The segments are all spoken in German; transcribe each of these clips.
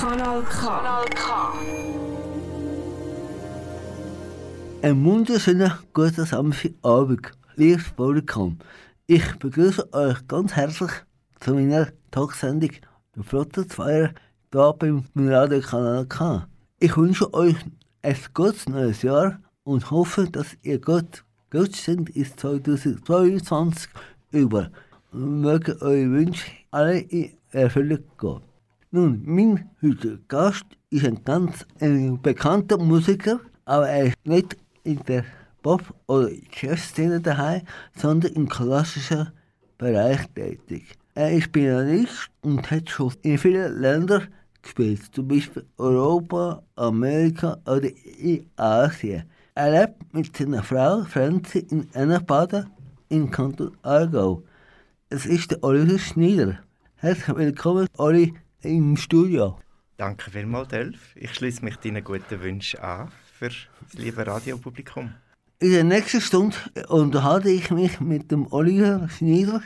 Kanal K. Kanal K. Ein wunderschöner guten Samstagabend, liebes Publikum. Ich begrüße euch ganz herzlich zu meiner Talksendung der Flottenfeier hier beim Radiokanal K. Ich wünsche euch ein gutes neues Jahr und hoffe, dass ihr gut sind ins 2022 über und möge eure Wünsche alle in Erfüllung gehen. Nun, mein heutiger Gast ist ein ganz ein bekannter Musiker, aber er ist nicht in der Pop- oder Jazzszene daheim, sondern im klassischen Bereich tätig. Er ist Pianist und hat schon in vielen Ländern gespielt, zum Beispiel Europa, Amerika oder in Asien. Er lebt mit seiner Frau Franzi in Ennebaden im Kanton Aargau. Es ist der Oliver Schneider. Herzlich willkommen, Oli, im Studio. Danke vielmals, Delf. Ich schließe mich deinen guten Wünschen an für das liebe Radiopublikum. In der nächsten Stunde unterhalte ich mich mit dem Oliver Schneider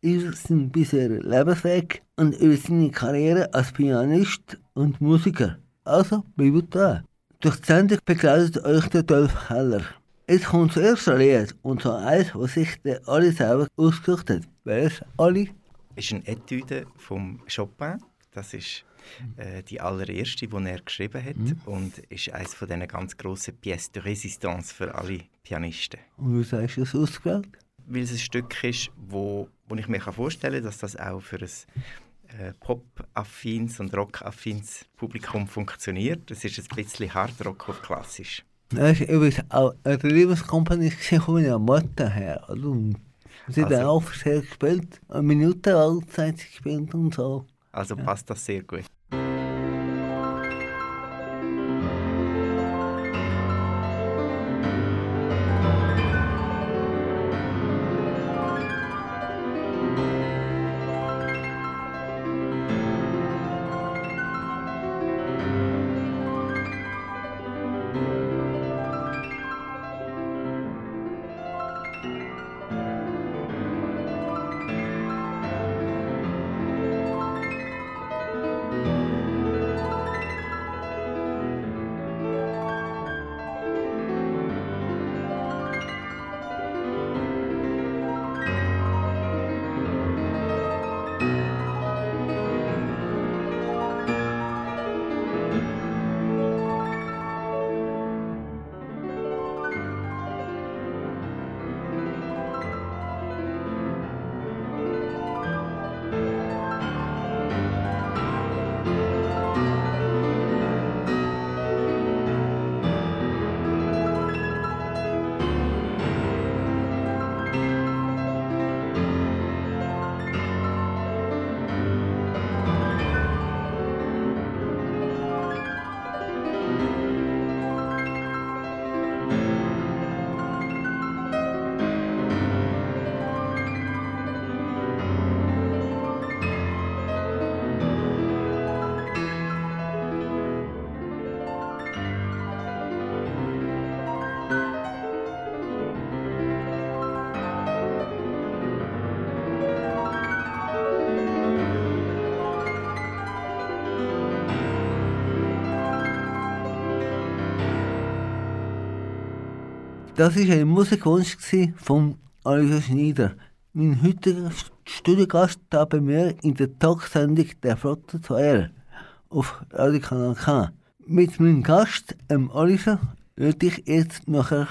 über seinen bisherigen Lebensweg und über seine Karriere als Pianist und Musiker. Also bleibt da. Durch die Sendung begleitet euch der Dolph Heller. Jetzt kommt das erste Lied, und zwar eins, was sich der Oli selber ausgesucht hat. Wer ist Oli? ist eine Etüde vom Chopin. Das ist äh, die allererste, die er geschrieben hat und ist eines von diesen ganz grossen Pièces de Résistance für alle Pianisten. Und wie hast du es ausgewählt? Weil es ein Stück ist, wo, wo ich mir vorstellen kann, dass das auch für ein äh, Pop-affines und Rock-affines Publikum funktioniert. Es ist ein bisschen Hardrock auf klassisch. Das ist übrigens auch eine Liebeskompanie von meiner Mutter her. Oder? Und sie hat Also- auch sehr gespielt, eine Minute alt hat sie gespielt und so. Also passt das sehr gut. Das war ein Musikwunsch von Oliver Schneider. Mein heutiger Studiogast da bei mir in der Talksendung der Flotte 2 auf Radio Kanal K. Mit meinem Gast, ähm, Oliver, würde ich jetzt nachher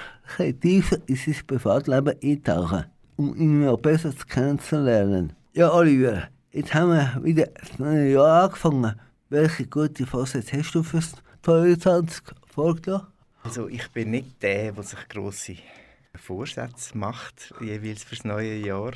tiefer in sein Privatleben eintauchen, um ihn noch besser kennenzulernen. Ja, Oliver, jetzt haben wir wieder das neue Jahr angefangen. Welche gute Vorsätze hast du fürs 22 vorgenommen? Also ich bin nicht der, der sich grosse Vorsätze macht, jeweils fürs neue Jahr.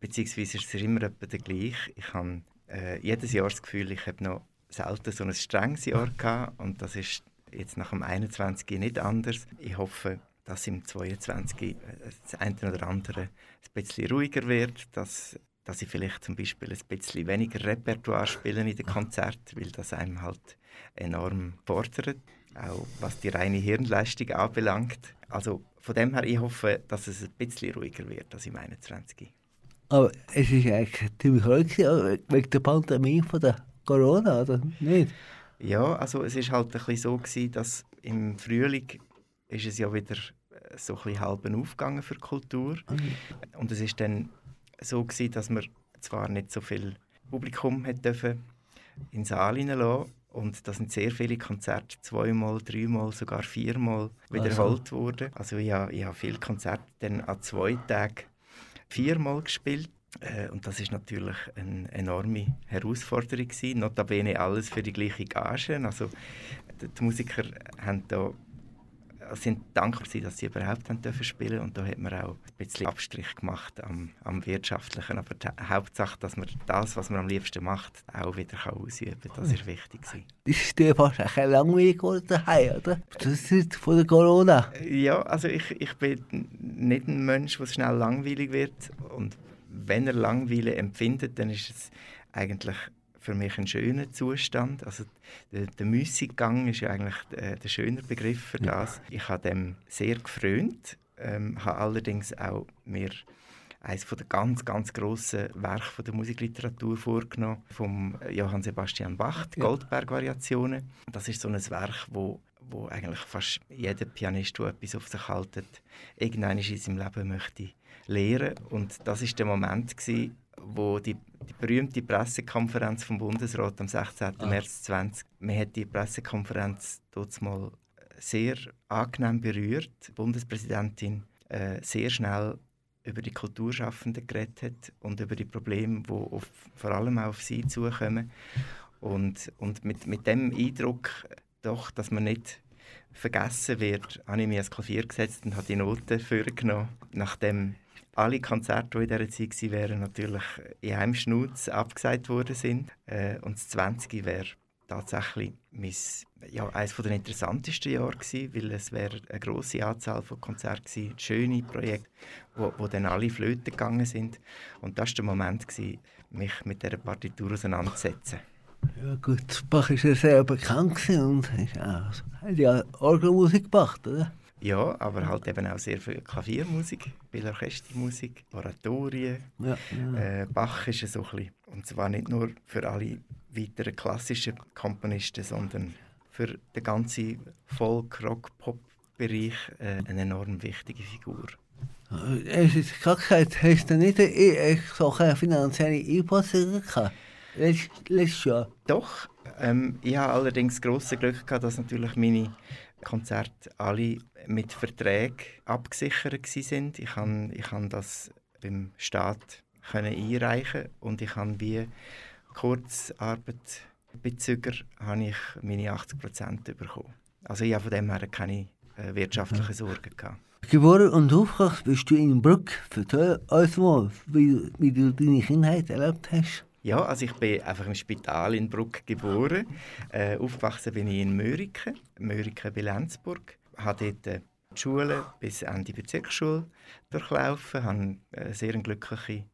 Beziehungsweise ist es immer etwa der gleich. Ich habe äh, jedes Jahr das Gefühl, ich habe noch selten so ein strenges Jahr gehabt und das ist jetzt nach dem 21. nicht anders. Ich hoffe, dass im 22. äh, das eine oder andere ein bisschen ruhiger wird, dass, dass ich vielleicht zum Beispiel ein bisschen weniger Repertoire spiele in den Konzerten, weil das einem halt enorm fordert, auch was die reine Hirnleistung anbelangt. Also von dem her, ich hoffe, dass es ein bisschen ruhiger wird als im 21. Aber es ist eigentlich ziemlich ruhig gewesen, wegen der Pandemie von der Corona, oder nicht? Ja, also es ist halt ein bisschen so gewesen, dass im Frühling ist es ja wieder äh, so ein bisschen halb aufgegangen für die Kultur. Mhm. Und es ist dann so gewesen, dass wir zwar nicht so viel Publikum hat dürfen in den Saal hineinlassen und da sind sehr viele Konzerte zweimal, dreimal, sogar viermal wiederholt worden. Also ich habe, ich habe viele Konzerte dann an zwei Tagen viermal gespielt. Äh, und das ist natürlich eine enorme Herausforderung gewesen. Notabene alles für die gleiche Gage. Also die die Musiker haben da sind dankbar gewesen, dass sie überhaupt haben dürfen spielen und da hat man auch ein bisschen Abstrich gemacht am, am wirtschaftlichen, aber die Hauptsache, dass man das, was man am liebsten macht, auch wieder kann ausüben kann. Das ist wichtig gewesen. Das ist dir fast ein geworden daheim, oder? Das ist von der Corona. Ja, also ich, ich bin nicht ein Mensch, der schnell langweilig wird und wenn er Langweile empfindet, dann ist es eigentlich für mich ein schöner Zustand. Also der, der Müßiggang ist ja eigentlich der, der schöner Begriff für das. Ich habe dem sehr gefrönt, ähm, habe allerdings auch mir eines der ganz, ganz grossen Werke der Musikliteratur vorgenommen, vom Johann Sebastian Bach, die Ja. Goldberg-Variationen. Das ist so ein Werk, wo, wo eigentlich fast jeder Pianist, der etwas auf sich hält, irgendwann in seinem Leben möchte lehren. Und das ist der Moment, gewesen, wo die, die berühmte Pressekonferenz vom Bundesrat am 16. Ah. März 20, man hat die Pressekonferenz dort mal sehr angenehm berührt. Die Bundespräsidentin äh, sehr schnell über die Kulturschaffenden geredet hat und über die Probleme, die auf, vor allem auch auf sie zukommen. Und, und mit, mit dem Eindruck, doch, dass man nicht vergessen wird, habe ich mich ans Klavier gesetzt und habe die Noten vorgenommen. Nachdem alle Konzerte, die in dieser Zeit wären, natürlich in einem Schnutz abgesagt worden sind. Äh, und das 20. wäre tatsächlich mein, ja, eines der interessantesten Jahre gewesen, weil es wäre eine grosse Anzahl von Konzerten gewesen, schöne Projekte, wo, wo dann alle flöten gegangen sind. Und das war der Moment, gewesen, mich mit dieser Partitur auseinanderzusetzen. Ja gut, Bach ist ja sehr bekannt und hat ja Orgelmusik gemacht, oder? Ja, aber halt eben auch sehr viel Klaviermusik, viel Orchestermusik, Oratorien. Ja, ja. Äh, Bach ist so ein bisschen, und zwar nicht nur für alle weiteren klassischen Komponisten, sondern für den ganzen Folk-, Rock-, Pop-Bereich äh, eine enorm wichtige Figur. Es ist gesagt, hast du nicht eine, so eine finanzielle Einpassung gehabt? Letzt, letztes Jahr. Doch, ähm, ich habe allerdings große Glück gehabt, dass natürlich meine Konzerte alle mit Verträgen abgesichert sind. Ich kann, ich kann das beim Staat können einreichen und ich habe wie Kurzarbeitbezüger habe ich meine 80 Prozent bekommen. Also ich habe von dem her keine äh, wirtschaftlichen Sorgen gehabt. Geboren und aufgewachsen bist du in Bruck. Erzähl uns mal, wie, wie du deine Kindheit erlebt hast. Ja, also ich bin einfach im Spital in Bruck geboren. Äh, aufgewachsen bin ich in Möriken, Möriken bei Lenzburg. Habe dort äh, die Schule bis Ende Bezirksschule durchlaufen, habe eine sehr glückliche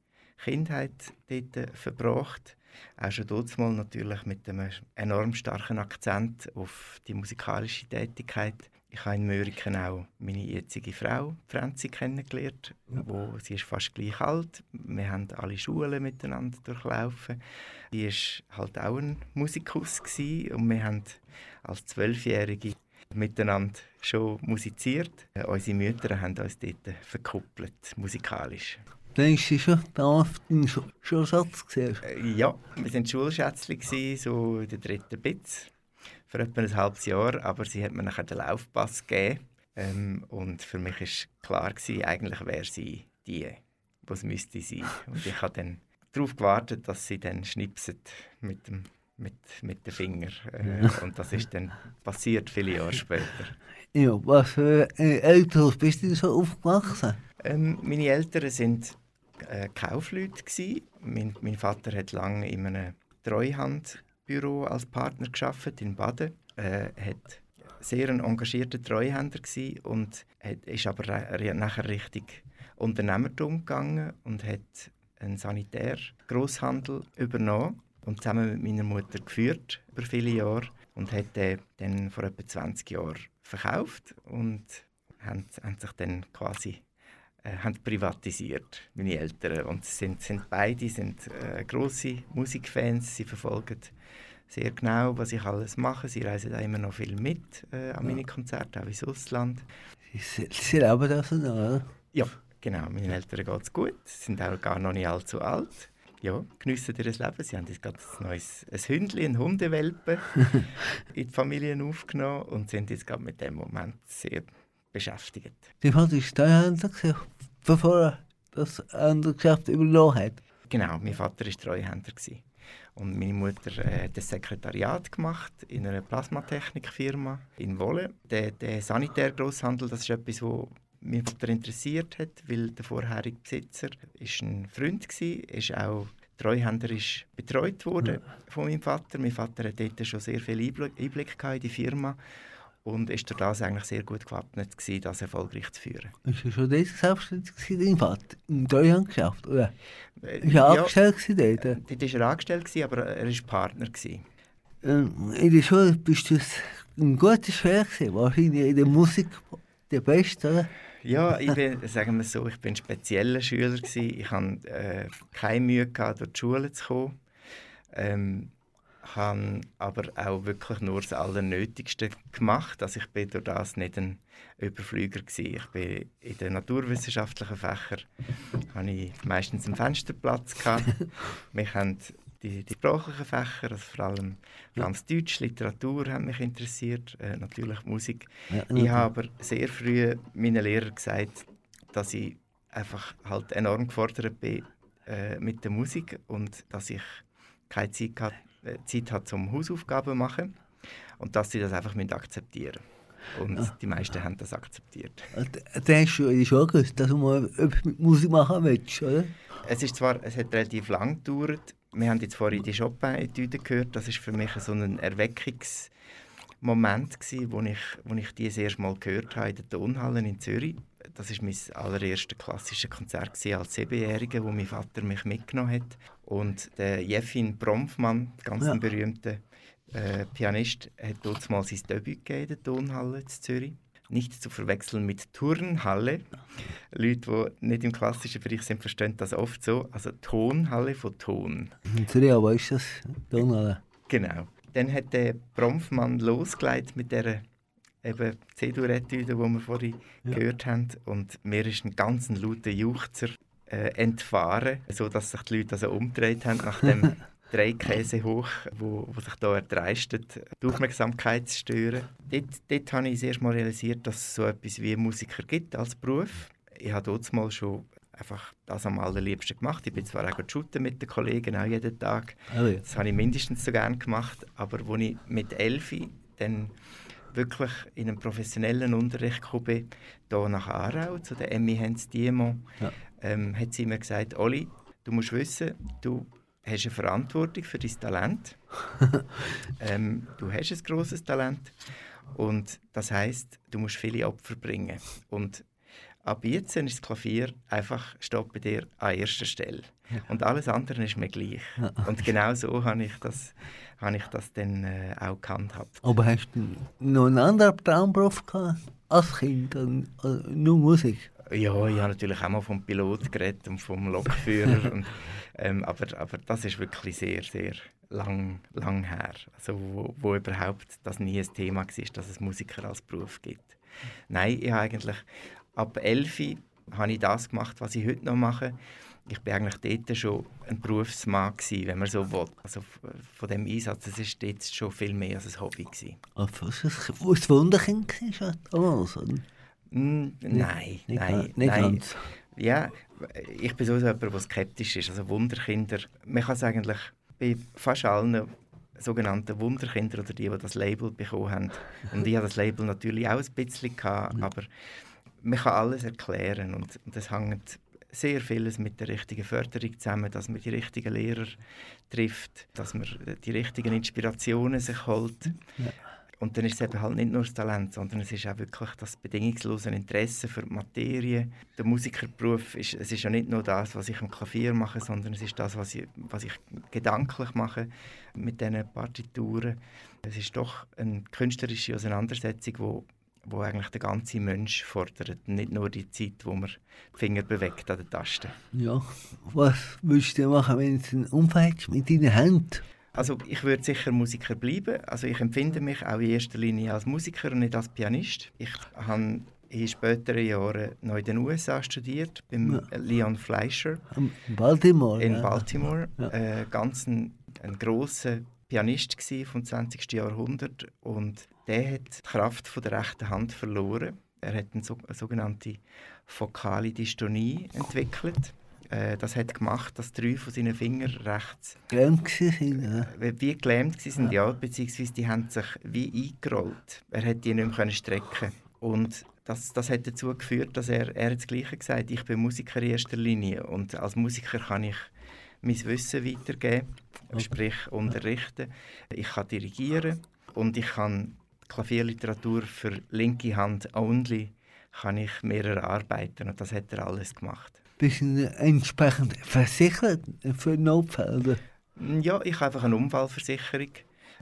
Kindheit dort äh, verbracht. Auch schon dort mal natürlich mit einem enorm starken Akzent auf die musikalische Tätigkeit. Ich habe in Möriken auch meine jetzige Frau, Franzi, kennengelernt. Wo, sie ist fast gleich alt. Wir haben alle Schulen miteinander durchlaufen. Sie war halt auch ein Musikus gewesen, und wir haben als Zwölfjährige miteinander schon musiziert. Äh, unsere Mütter haben uns dort verkuppelt, musikalisch. Dann war schon damals dein Sch- Schulsatz. Gesehen. Äh, Ja, wir waren Schulschätzchen, gewesen, so in der dritten Bitz, für etwa ein halbes Jahr, aber sie hat mir nachher den Laufpass gegeben. Ähm, und für mich war klar, gewesen, eigentlich wäre sie die, was müsste sein. Und ich habe dann darauf gewartet, dass sie dann schnipset mit dem mit, mit den Fingern. Äh, und das ist dann passiert viele Jahre später. Ja, was für äh, Eltern bist du so aufgewachsen? Ähm, meine Eltern sind äh, Kaufleute. Gewesen. Mein, mein Vater hat lange in einem Treuhandbüro als Partner geschafft in Baden. Äh, hat sehr ein engagierter Treuhänder und hat, ist aber nachher richtig Unternehmertum gegangen und hat einen Sanitär-Grosshandel übernommen und zusammen mit meiner Mutter geführt über viele Jahre und hat den dann vor etwa 20 Jahren verkauft und haben, haben sich dann quasi äh, haben privatisiert, meine Eltern. Und sind, sind beide sind äh, grosse Musikfans. Sie verfolgen sehr genau, was ich alles mache. Sie reisen auch immer noch viel mit äh, an meine Konzerte, auch ins Ausland. Sie, sie leben das noch, oder? Ja, genau. Meinen Eltern geht es gut. Sie sind auch gar noch nicht allzu alt. Ja, geniessen ihr Leben. Sie haben jetzt gerade ein neues ein Hündchen, ein Hundewelpe in die Familie aufgenommen und sind jetzt gerade mit dem Moment sehr beschäftigt. Die Vater war Treuhänder, bevor er das andere Geschäft übernommen hat. Genau, mein Vater war Treuhänder. Gewesen. Und meine Mutter äh, hat das Sekretariat gemacht in einer Plasmatechnikfirma in Wolle. Der, der Sanitärgrosshandel, das ist etwas, was mein Vater interessiert hat, weil der vorherige Besitzer ist ein Freund war, ist auch treuhänderisch betreut worden ja. von meinem Vater. Mein Vater hat dort schon sehr viel Einblick in die Firma und ist durch das eigentlich sehr gut gewappnet gewesen, das erfolgreich zu führen. Ist er schon dort selbstständig dein Vater? Im Treuhandgeschäft, oder? Äh, ist er ja, angestellt dort? Äh, dort war er angestellt, aber er war Partner. Ähm, in der Schule bist du ein guter Schwer wahrscheinlich in der Musik der Beste, oder? Ja, ich bin, sagen wir so, ich bin ein spezieller Schüler gewesen. Ich hatte äh, keine Mühe gehabt, durch die Schule zu kommen. Ähm, habe aber auch wirklich nur das Allernötigste gemacht. Also ich bin durch das nicht ein Überflüger gewesen. Ich bin in den naturwissenschaftlichen Fächern habe ich meistens einen Fensterplatz gehabt. Mich haben die, die sprachlichen Fächer, also vor allem ganz Deutsch, Literatur haben mich interessiert, äh, natürlich Musik. Ja, ich habe aber sehr früh meinen Lehrern gesagt, dass ich einfach halt enorm gefordert bin äh, mit der Musik und dass ich keine Zeit hatte, Zeit hat zum Hausaufgaben machen und dass sie das einfach akzeptieren und ja. die meisten haben das akzeptiert. Dann hast du in der Schule gewusst, dass du mal etwas mit Musik machen willst, oder? Es ist zwar, es hat relativ lang gedauert. Wir haben jetzt vorhin die Chopin-Etüde gehört. Das ist für mich so ein Erweckungsmoment gewesen, wo ich, wo ich die das erste Mal gehört habe in der Tonhalle in Zürich. Das ist mein allererstes klassisches Konzert als Siebenjähriger, wo mein Vater mich mitgenommen hat. Und der Jeffin Bromfmann, ganz ja. berühmter äh, Pianist, hat dort mal sein Debüt gegeben in der Tonhalle in Zürich. Nicht zu verwechseln mit Turnhalle. Leute, die nicht im klassischen Bereich sind, verstehen das oft so. Also Tonhalle von Ton. In Zürich aber ist das Tonhalle. Genau. Dann hat der Bromfmann losgelegt mit der eben C-Dur-Etüde, die wir vorhin ja. gehört haben. Und mir ist ein ganz lauter Juchzer äh, entfahren, sodass sich die Leute also umgedreht haben nach dem drei Käse hoch, wo, wo sich da erdreistet, die Aufmerksamkeit zu stören. Dort, dort habe ich das erste Mal realisiert, dass es so etwas wie Musiker gibt als Beruf. Ich habe dort mal schon einfach das am allerliebsten gemacht. Ich bin zwar auch shooten mit den Kollegen, auch jeden Tag. Oh ja. Das habe ich mindestens so gerne gemacht. Aber als ich mit Elfi dann wirklich in einen professionellen Unterricht gekommen bin, hier nach Aarau, zu der Emmy Hens Diemont, ja. ähm, hat sie mir gesagt, Oli, du musst wissen, du hast eine Verantwortung für dein Talent. ähm, du hast ein großes Talent und das heißt, du musst viele Opfer bringen. Und ab jetzt ist das Klavier einfach steht bei dir an erster Stelle. Und alles andere ist mir gleich. Und genau so habe ich das, habe ich das dann äh, auch gehandhabt. Aber hast du noch einen anderen Traumberuf gehabt als Kind? Also nur Musik? Ja, ich habe natürlich auch mal vom Pilot geredet und vom Lokführer. und, ähm, aber, aber das ist wirklich sehr, sehr lang, lang her. Also, wo, wo überhaupt das nie ein Thema war, dass es Musiker als Beruf gibt. Nein, ich habe eigentlich ab 11 habe ich das gemacht, was ich heute noch mache. Ich war eigentlich dort schon ein Berufsmann, gewesen, wenn man so will. Also von dem Einsatz, es ist jetzt schon viel mehr als ein Hobby. Gewesen. Was war das Wunderkind damals? Mm, nein, nicht, nein, nicht nein. Ganz. Ja, ich bin so jemand, der skeptisch ist. Also Wunderkinder, man kann es eigentlich bei fast allen sogenannten Wunderkinder oder die, die das Label bekommen haben. Und ich hatte das Label natürlich auch ein bisschen, gehabt, aber man kann alles erklären und, das hängt sehr vieles mit der richtigen Förderung zusammen, dass man die richtigen Lehrer trifft, dass man die richtigen Inspirationen sich holt. Ja. Und dann ist es eben halt nicht nur das Talent, sondern es ist auch wirklich das bedingungslose Interesse für die Materie. Der Musikerberuf ist, es ist ja nicht nur das, was ich am Klavier mache, sondern es ist das, was ich, was ich gedanklich mache mit diesen Partituren. Es ist doch eine künstlerische Auseinandersetzung, wo wo eigentlich der ganze Mensch fordert, nicht nur die Zeit, wo man die Finger bewegt an der Taste. Ja, was würdest du machen, wenn du einen Unfall hast mit deinen Händen? Also ich würde sicher Musiker bleiben. Also ich empfinde mich auch in erster Linie als Musiker und nicht als Pianist. Ich habe in späteren Jahren noch in den USA studiert, beim Ja. Leon Fleischer In Baltimore. in. Baltimore. Ja. Äh, ganz ein, ein grosser Pianist vom 20. Jahrhundert und der hat die Kraft von der rechten Hand verloren. Er hat eine, so, eine sogenannte fokale Dystonie entwickelt. Äh, das hat gemacht, dass drei von seinen Fingern rechts Gelähmt gewesen, ja. wie gelähmt waren, ja. beziehungsweise die haben sich wie eingerollt. Er hätte die nicht mehr strecken und das, das hat dazu geführt, dass er, er hat das Gleiche gesagt, ich bin Musiker in erster Linie und als Musiker kann ich mein Wissen weitergeben, sprich unterrichten, ich kann dirigieren und ich kann Klavierliteratur für linke Hand only kann ich mehr erarbeiten und das hat er alles gemacht. Bist du entsprechend versichert für Notfälle? Ja, ich habe einfach eine Unfallversicherung,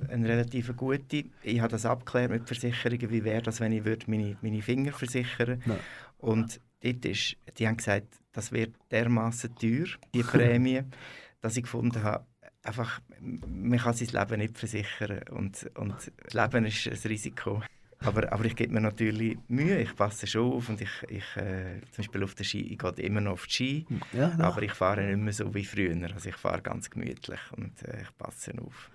eine relativ gute. Ich habe das abgeklärt mit Versicherungen, wie wäre das, wenn ich würde meine, meine Finger versichern Ja. Und dort ist, die haben gesagt, das wird dermaßen teuer, die Prämie, dass ich gefunden habe, einfach, man kann sein Leben nicht versichern und, und das Leben ist ein Risiko. Aber, aber ich gebe mir natürlich Mühe, ich passe schon auf und ich, ich äh, zum Beispiel auf der Ski, ich gehe immer noch auf die Ski, Ja, ja. aber ich fahre nicht mehr so wie früher. Also ich fahre ganz gemütlich und äh, ich passe auf.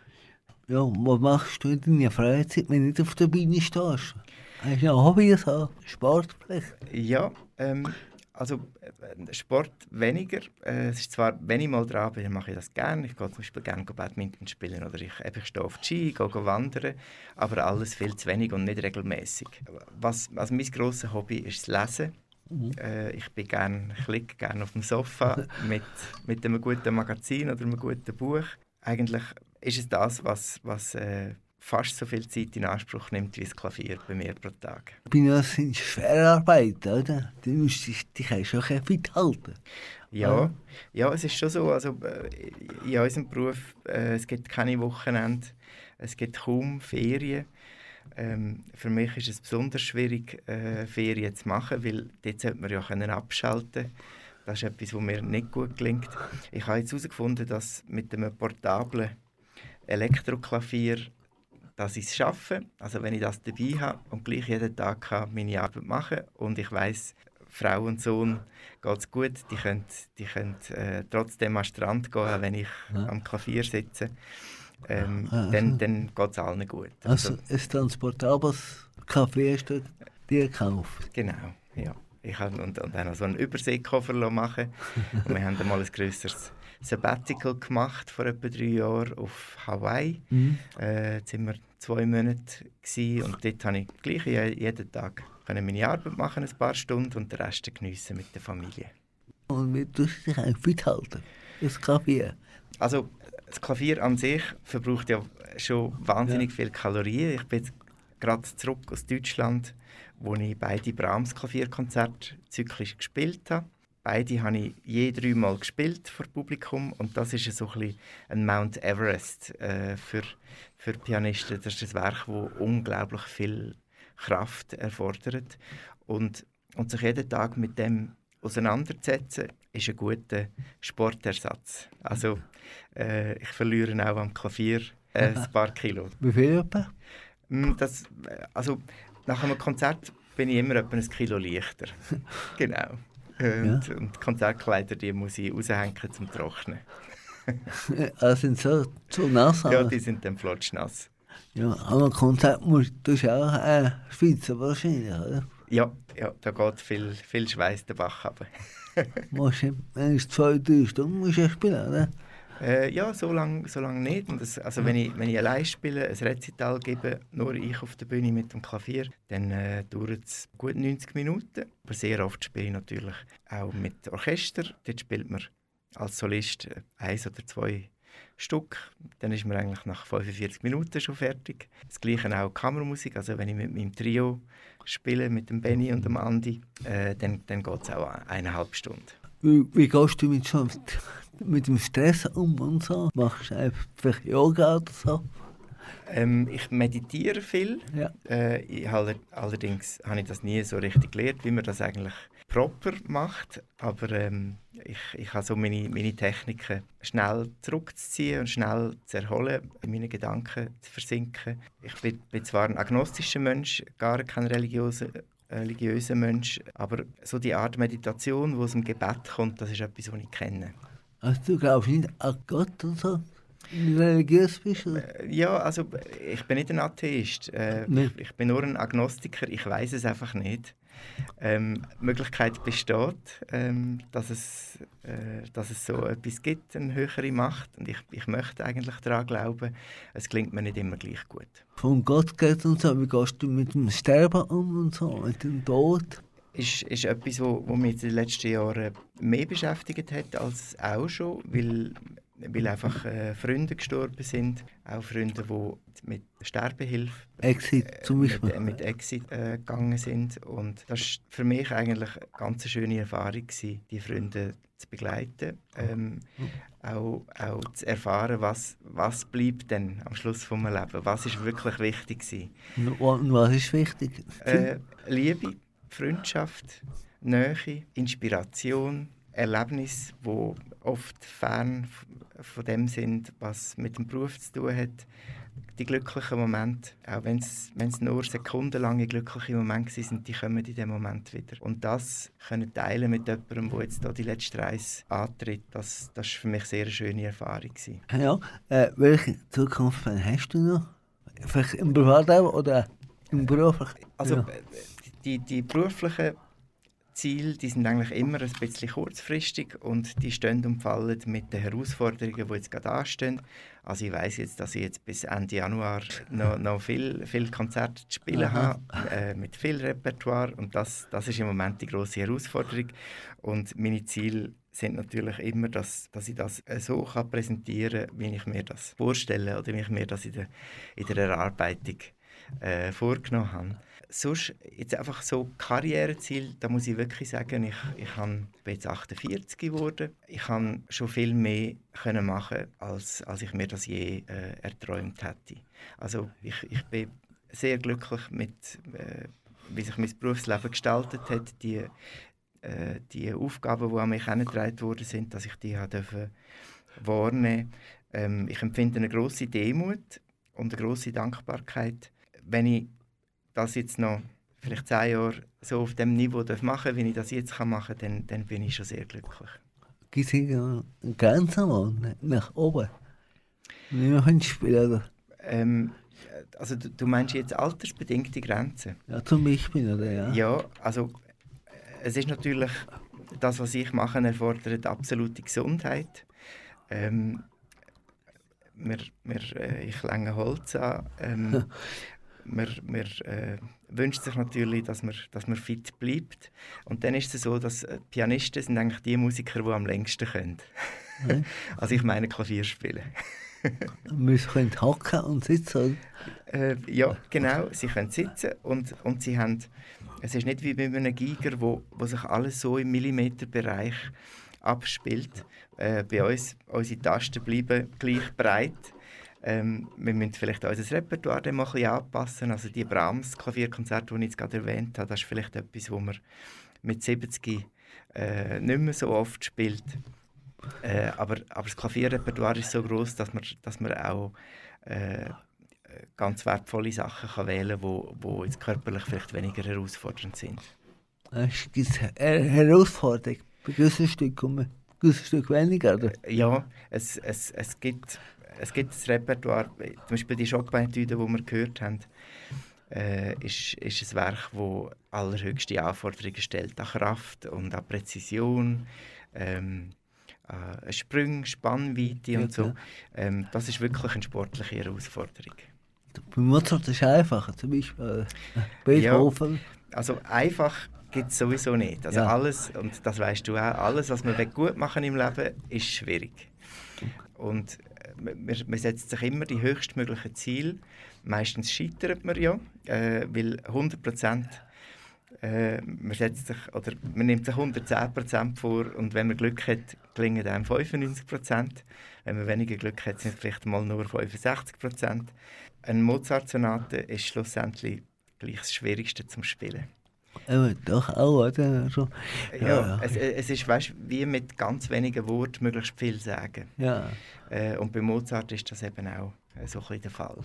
ja, was machst du in deiner Freizeit, wenn du nicht auf der Bühne stehst? Hast du ein Hobby, so Sport vielleicht? Ja, ähm, also äh, Sport weniger. Äh, es ist zwar, wenn ich mal dran bin, mache ich das gerne. Ich gehe zum Beispiel gerne Badminton spielen oder ich, ich stehe auf die Ski, gehe, gehe wandern, aber alles viel zu wenig und nicht regelmäßig. Was, also mein grosses Hobby ist das Lesen. Äh, ich bin gern, ich liege gerne auf dem Sofa mit, mit einem guten Magazin oder einem guten Buch. Eigentlich ist es das, was, was äh, fast so viel Zeit in Anspruch nimmt wie das Klavier bei mir pro Tag. Bin das sind schwere Arbeit, oder? Du musst dich, dich auch schon fit halten. Ja, ja, es ist schon so. Also, äh, in unserem Beruf äh, es gibt keine Wochenende, es gibt kaum Ferien. Ähm, für mich ist es besonders schwierig, äh, Ferien zu machen, weil dort sollte man ja können abschalten Das ist etwas, was mir nicht gut gelingt. Ich habe jetzt herausgefunden, dass mit einem portablen Elektroklavier dass ich es schaffe. Also wenn ich das dabei habe und gleich jeden Tag kann meine Arbeit machen und ich weiß, Frau und Sohn geht es gut, die können, die können äh, trotzdem am Strand gehen, auch wenn ich Ja. am Klavier sitze. Ähm, Ah, dann also- dann geht es allen gut. Also ein transportables Kaffee hast du dir gekauft. Genau, ja. Ich habe und, und dann so einen Überseekoffer machen und wir haben dann mal ein grösseres Sabbatical gemacht vor etwa drei Jahren auf Hawaii. Mhm. Äh, jetzt waren wir zwei Monate gewesen, und dort konnte ich gleich je- jeden Tag können meine Arbeit machen, ein paar Stunden und den Rest geniessen mit der Familie. Und wie tust du dich auch fit halten? Das Kaffee. Also das Klavier an sich verbraucht ja schon wahnsinnig viel Kalorien. Ich bin jetzt gerade zurück aus Deutschland, wo ich beide Brahms Klavierkonzerte zyklisch gespielt habe. Beide habe ich je dreimal gespielt vor Publikum und das ist so ein, ein Mount Everest äh, für, für Pianisten. Das ist ein Werk, das unglaublich viel Kraft erfordert und, und sich jeden Tag mit dem auseinanderzusetzen, ist ein guter Sportersatz. Also äh, ich verliere auch am Klavier äh, ein paar Kilo. Wie viel etwa? Mm, Das, äh, also, nach einem Konzert bin ich immer etwa ein Kilo leichter. genau. Und, und die Konzertkleider die muss ich raushängen zum Trocknen. Also sind so zu nass. Ja, die sind dann flotschnass. Ja, aber Konzert musst du auch äh, schwitzen wahrscheinlich, oder? Ja, ja, da geht viel, viel Schweiß den Bach runter. Musst du, zwei, drei Stunden musst du ja spielen, oder? Äh, ja, so lange so lang nicht. Und das, also wenn, ich, wenn ich allein spiele, ein Rezital gebe, nur ich auf der Bühne mit dem Klavier, dann äh, dauert es gut 90 Minuten. Aber sehr oft spiele ich natürlich auch mit Orchester. Dort spielt man als Solist äh, eins oder zwei Stück. Dann ist man eigentlich nach 45 Minuten schon fertig. Das gleiche auch Kammermusik. Also wenn ich mit meinem Trio spiele, mit dem Benny und dem Andi, äh, dann, dann geht es auch eineinhalb Stunden. Wie, wie gehst du mit, so, mit dem Stress um und so? Machst du einfach Yoga oder so? Ähm, ich meditiere viel. Ja. Äh, ich, halt- allerdings habe ich das nie so richtig gelernt, wie man das eigentlich proper macht, aber ähm, ich, ich habe so meine, meine Techniken schnell zurückzuziehen und schnell zu erholen, in meinen Gedanken zu versinken. Ich bin, bin zwar ein agnostischer Mensch, gar kein religiöser, religiöser Mensch, aber so die Art Meditation, die aus dem Gebet kommt, das ist etwas, was ich kenne. Also du glaubst nicht an Gott und so? religiös bist? Oder? Äh, ja, also ich bin nicht ein Atheist. Äh, nee. ich, ich, bin nur ein Agnostiker. Ich weiß es einfach nicht. Ähm, die Möglichkeit besteht, ähm, dass, es, äh, dass es so etwas gibt, eine höhere Macht. Und ich, ich möchte eigentlich daran glauben. Es klingt mir nicht immer gleich gut. Von Gott geht und so. Wie gehst du mit dem Sterben um und so, mit dem Tod? Ist, ist etwas, was mich in den letzten Jahren mehr beschäftigt hat als auch schon, weil weil einfach äh, Freunde gestorben sind, auch Freunde, die mit Sterbehilfe Exit äh. Mit, mit Exit äh, gegangen sind und das war für mich eigentlich eine ganz schöne Erfahrung gewesen, die Freunde zu begleiten, ähm, auch, auch zu erfahren, was, was bleibt denn am Schluss des Lebens, was ist wirklich wichtig gewesen. Und was ist wichtig? Äh, Liebe, Freundschaft, Nähe, Inspiration, Erlebnisse, die oft fern von dem sind, was mit dem Beruf zu tun hat. Die glücklichen Momente, auch wenn es nur sekundenlange glückliche Momente sind, die kommen in dem Moment wieder. Und das können teilen mit jemandem, der jetzt hier die letzte Reise antritt, das, das für mich sehr eine schöne Erfahrung. Gewesen. Ja, äh, welche Zukunft hast du noch? Vielleicht im Privatleben oder im Beruf? Also ja. Die, die beruflichen Ziele, die sind eigentlich immer ein bisschen kurzfristig und die stehen und fallen mit den Herausforderungen, die jetzt gerade anstehen. Also ich weiß jetzt, dass ich jetzt bis Ende Januar noch, noch viel, viel Konzerte zu spielen Aha. habe, äh, mit viel Repertoire und das, das ist im Moment die große Herausforderung und meine Ziele sind natürlich immer, dass, dass ich das so kann präsentieren kann, wie ich mir das vorstelle oder wie ich mir das in der, in der Erarbeitung äh, vorgenommen habe sonst jetzt einfach so Karriereziel, da muss ich wirklich sagen, ich, ich bin jetzt 48 geworden. Ich kann schon viel mehr können machen, als, als ich mir das je äh, erträumt hätte. Also ich, ich bin sehr glücklich mit, äh, wie sich mein Berufsleben gestaltet hat, die, äh, die Aufgaben, die an mich herangetragen worden sind, dass ich die habe wahrnehmen ähm, Ich empfinde eine große Demut und eine große Dankbarkeit, wenn ich das jetzt noch vielleicht zehn Jahre so auf dem Niveau machen darf, wie ich das jetzt machen kann, dann, dann bin ich schon sehr glücklich. Gibt es ganz einmal nach oben? Nicht mehr spielen, oder? Ähm, also du, du, meinst jetzt altersbedingte Grenzen? Ja, zum Beispiel, oder? Ja, ja also es ist natürlich, das, was ich mache, erfordert absolute Gesundheit. Ähm, wir, wir, äh, ich länge Holz an. Ähm, man, man äh, wünscht sich natürlich, dass man, dass man fit bleibt. Und dann ist es so, dass äh, Pianisten sind eigentlich die Musiker, die am längsten können. Mhm. also ich meine Klavier spielen. wir können hocken und sitzen? Äh, ja, genau. Sie können sitzen und, und sie haben... Es ist nicht wie bei einem Giger, wo, wo sich alles so im Millimeterbereich abspielt. Äh, bei uns, unsere Tasten bleiben gleich breit ähm, wir müssen vielleicht unser Repertoire dann mal ein bisschen anpassen. Also die Brahms-Klavierkonzerte, die ich jetzt gerade erwähnt habe, das ist vielleicht etwas, wo man mit 70 äh, nicht mehr so oft spielt. Äh, aber, aber das Klavierrepertoire ist so groß, dass man, dass man auch äh, ganz wertvolle Sachen kann wählen kann, wo, wo jetzt körperlich vielleicht weniger herausfordernd sind. Es gibt eine Herausforderung bei gewissen Stücken, gewissen Stück weniger, oder? Ja, es, es, es gibt es gibt das Repertoire, zum Beispiel die Chopin-Etüde, die wir gehört haben, äh, ist, ist ein Werk, das allerhöchste Anforderungen stellt an Kraft und an Präzision, ähm, an Sprünge, Spannweite und so. Ähm, das ist wirklich eine sportliche Herausforderung. Bei Mozart ist es einfacher, zum Beispiel äh, Beethoven. Ja, also einfach gibt es sowieso nicht. Also ja. alles, und das weißt du auch, alles, was man gut machen im Leben, ist schwierig. Und man, man setzt sich immer die höchstmöglichen Ziele. Meistens scheitert man ja, äh, weil 100 Prozent äh, man, setzt sich, oder man nimmt sich 110% vor und wenn man Glück hat, gelingen einem 95% Wenn man weniger Glück hat, sind es vielleicht mal nur 65% Eine Mozart-Sonate ist schlussendlich gleich das Schwierigste zum Spielen. Eben, doch auch, oder? So. Ja, Ja. Es, es ist weißt, wie mit ganz wenigen Worten möglichst viel sagen. Ja, Äh, und bei Mozart ist das eben auch äh, so ein bisschen der Fall.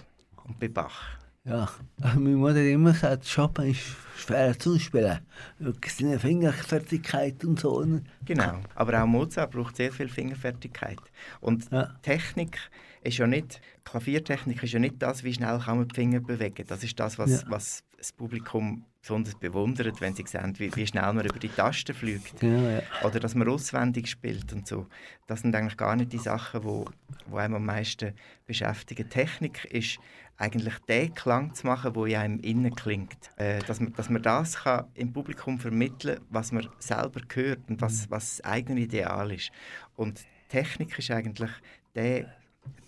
Und bei Bach. ja. Also meine Mutter hat immer gesagt, Chopin ist schwer zu spielen. Wegen seiner Fingerfertigkeit und so. ne? Genau. Aber auch Mozart braucht sehr viel Fingerfertigkeit. Und Ja. Technik ist ja nicht, Klaviertechnik ist ja nicht das, wie schnell kann man die Finger bewegen. Das ist das, was, Ja. was das Publikum besonders bewundert, wenn sie sehen, wie, wie schnell man über die Tasten fliegt. Genau, ja. Oder dass man auswendig spielt und so. Das sind eigentlich gar nicht die Sachen, wo, wo einem am meisten beschäftigen. Technik ist eigentlich den Klang zu machen, wo in einem innen klingt. Äh, dass, man, dass man das kann im Publikum vermitteln was man selber hört und was, was das eigene Ideal ist. Und Technik ist eigentlich der,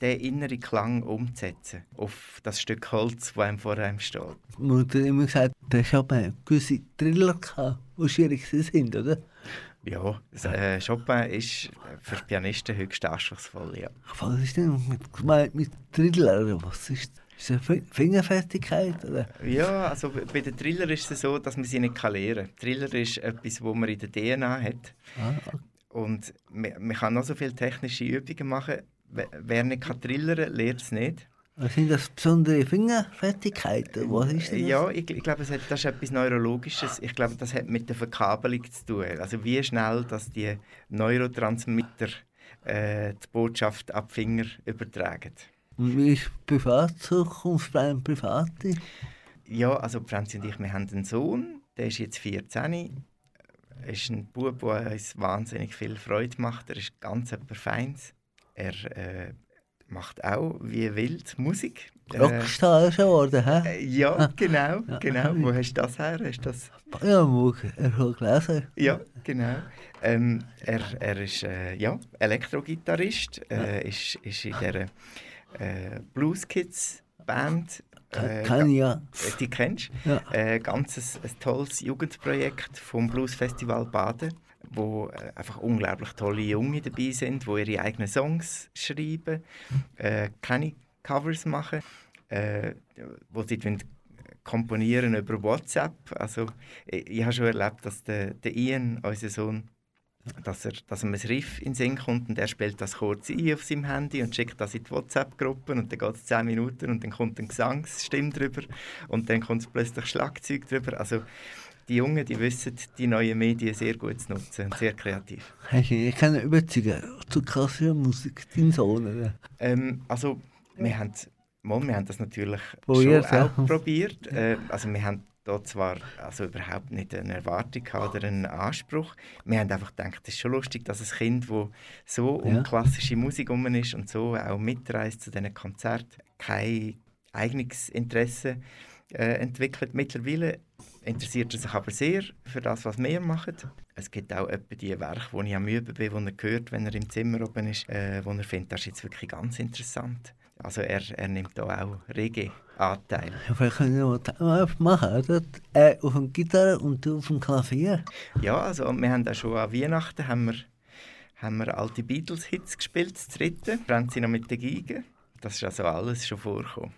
den inneren Klang umzusetzen auf das Stück Holz, das einem vor einem steht. Mutter hat immer gesagt, der Chopin gewisse Triller gehabt, die schwierig sind, oder? Ja, äh, Chopin ist für Pianisten höchst anspruchsvoll, ja. Was ist denn mit, gemeint mit Triller? Was ist, ist das Fi- Fingerfertigkeit? Oder? Ja, also bei den Triller ist es so, dass man sie nicht kann lernen kann. Triller ist etwas, wo man in der DNA hat. Ah, Und man, man kann noch so viele technische Übungen machen. Wer- nicht kann trillern, lernt es nicht. was sind das besondere Fingerfertigkeiten? Was ist das? Ja, ich, ich glaube, es hat, das ist etwas Neurologisches. Ich glaube, das hat mit der Verkabelung zu tun. Also wie schnell, dass die Neurotransmitter äh, die Botschaft ab Finger übertragen. Und wie ist Privatzukunft bei einem Privaten? Ja, also Franzi und ich, wir haben einen Sohn, der ist jetzt 14. Er ist ein Bub, der uns wahnsinnig viel Freude macht. Er ist ganz etwas Feins. Er äh, macht auch wie wild Musik. Rockstar ist er geworden, hä? äh, ja, genau, genau. Wo hast du das her? Hast du das? Ja, er hat gelesen. Ja, genau. Ähm, er, er ist äh, ja, Elektrogitarrist, äh, ist, ist in der äh, Blues Kids Band. Äh, Kann ich ja. Äh, Die kennst Ja. Äh, ganz ein, ein tolles Jugendprojekt vom Blues Festival Baden, wo äh, einfach unglaublich tolle Junge dabei sind, wo ihre eigenen Songs schreiben, äh, keine Covers machen, äh, wo sie komponieren über WhatsApp. Also ich, ich habe schon erlebt, dass der, der Ian, unser Sohn, dass, er, dass ihm ein Riff in den Sinn kommt und er spielt das kurz ein auf seinem Handy und schickt das in die WhatsApp-Gruppen und dann geht es 10 Minuten und dann kommt eine Gesangsstimme drüber und dann kommt plötzlich Schlagzeug drüber. Also die Jungen, die wissen die neuen Medien sehr gut zu nutzen und sehr kreativ. Hast du ich kann ihn überzeugen zu Kassenmusik, dein Sohn, oder? Ähm, also wir haben, mal, wir haben das natürlich Probiert, schon auch ja. probiert. Äh, also wir haben da zwar also überhaupt nicht eine Erwartung oder einen Anspruch. Wir haben einfach gedacht, es ist schon lustig, dass ein Kind, das so um Ja. klassische Musik herum ist und so auch mitreist zu diesen Konzerten, kein eigenes Interesse äh, entwickelt. Mittlerweile interessiert er sich aber sehr für das, was wir machen. Es gibt auch etwa die Werke, wo ich am Üben bin, wo er hört, wenn er im Zimmer oben ist, äh, wo er findet, das ist jetzt wirklich ganz interessant. Also er, er nimmt da auch rege Anteil. Vielleicht können wir das machen, oder? Er auf der Gitarre und du auf dem Klavier. Ja, also wir haben auch schon an Weihnachten haben wir, haben wir alte Beatles-Hits gespielt, das dritte. Franzi noch mit der Geige. Das ist also alles schon vorgekommen.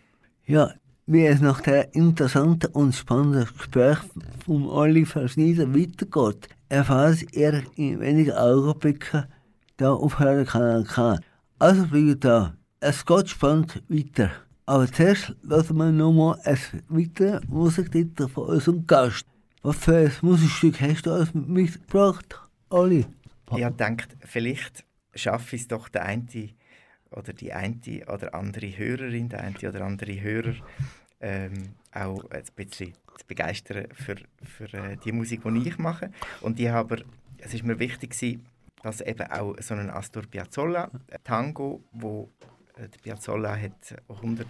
Ja, wie es nach der interessanten und spannenden Gespräch von Oliver Schneider weitergeht, erfahrt ihr in wenigen Augenblicken da auf Radio Kanal K. Also bleibt da. Es geht spannend weiter. Aber zuerst lassen wir nochmal ein weiteres Musiktitel von unserem Gast. Was für ein Musikstück hast du uns mitgebracht, Oli? Habe gedacht, vielleicht schaffe ich es doch der eine oder die eine oder andere Hörerin, der eine oder andere Hörer ähm, auch ein bisschen zu begeistern für, für äh, die Musik, die ich mache. Und ich habe, es ist mir wichtig gewesen, dass eben auch so ein Astor Piazzolla Tango, wo äh, der Piazzolla hat 100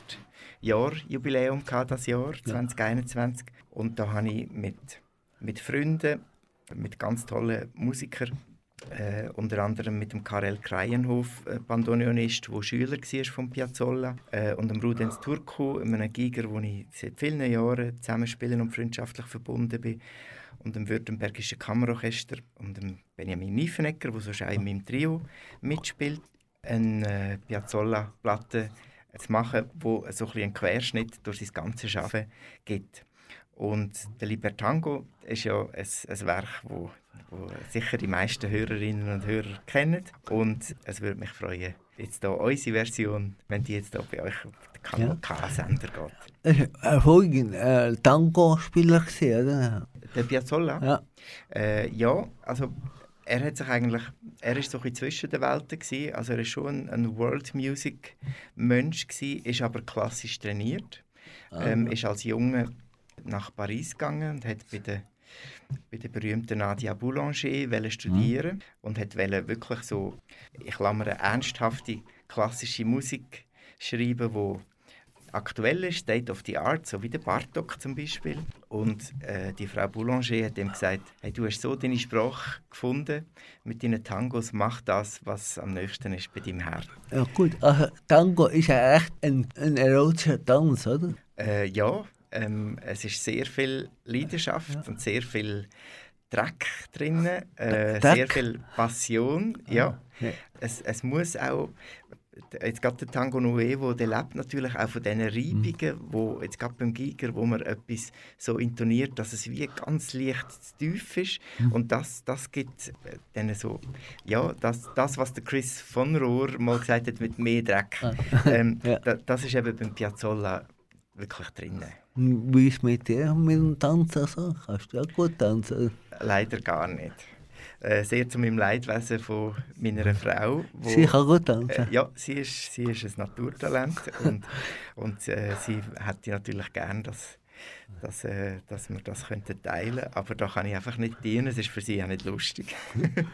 Jahre Jubiläum gehabt das Jahr 2021 und da habe ich mit mit Freunden, mit ganz tollen Musikern äh, unter anderem mit dem Karel Kreienhof, äh, Bandoneonist, der Schüler war von Piazzolla, äh, und dem Rudens Turku, einem Giger, wo ich seit vielen Jahren zusammenspielen und freundschaftlich verbunden bin, und dem Württembergischen Kammerorchester und dem Benjamin Niefenegger, der auch in meinem Trio mitspielt, eine äh, Piazzolla-Platte zu machen, wo so ein einen Querschnitt durch sein ganzes Schaffen gibt. Und der Libertango ist ja ein, ein Werk, wo, wo sicher die meisten Hörerinnen und Hörer kennen. Und es würde mich freuen, jetzt hier unsere Version, wenn die jetzt hier bei euch auf den Kanal K-Sender geht. Er war hervorragender äh, Tango-Spieler, oder? Der Piazzolla? Ja. Äh, ja, also er hat sich eigentlich, er ist so ein zwischen den Welten gewesen. Also er ist schon ein, ein World Music Mensch gewesen, ist aber klassisch trainiert. Ah. Ähm, ist als Junge nach Paris gegangen und hat bei der bei der berühmten Nadia Boulanger wollte studieren und hat wollte wirklich so, ich klammere, ernsthafte klassische Musik schreiben, wo aktuell ist, State of the Art, so wie der Bartok zum Beispiel. Und äh, die Frau Boulanger hat ihm gesagt, hey, du hast so deine Sprache gefunden, mit deinen Tangos, mach das, was am nächsten ist bei deinem Herz. Ja gut, also Tango ist ja echt ein, ein erotischer Tanz, oder? Äh, ja, ähm, es ist sehr viel Leidenschaft und sehr viel Dreck drin, äh, Dreck? sehr viel Passion. Ja. Ja. Es, es muss auch, jetzt gerade der Tango Nuevo, der lebt natürlich auch von diesen Reibungen, wo jetzt gerade beim Giger, wo man etwas so intoniert, dass es wie ganz leicht zu tief ist und das, das gibt äh, dann so, ja, das, das, was der Chris von Rohr mal gesagt hat mit mehr Dreck, ähm, Ja. da, das ist eben beim Piazzolla wirklich drin. Wie ist mit dir mit dem Tanzen so? Kannst du ja gut tanzen? Leider gar nicht. Äh, sehr zu meinem Leidwesen von meiner Frau. Wo, Sie kann gut tanzen. äh, ja, sie ist, sie ist ein Naturtalent und, und äh, sie hätte natürlich gern, dass, dass, äh, dass wir das könnten teilen Aber da kann ich einfach nicht dienen, es ist für sie auch nicht lustig.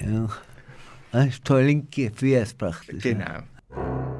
Ja. Das ist zwei linke Füße praktisch. ja. genau. Thank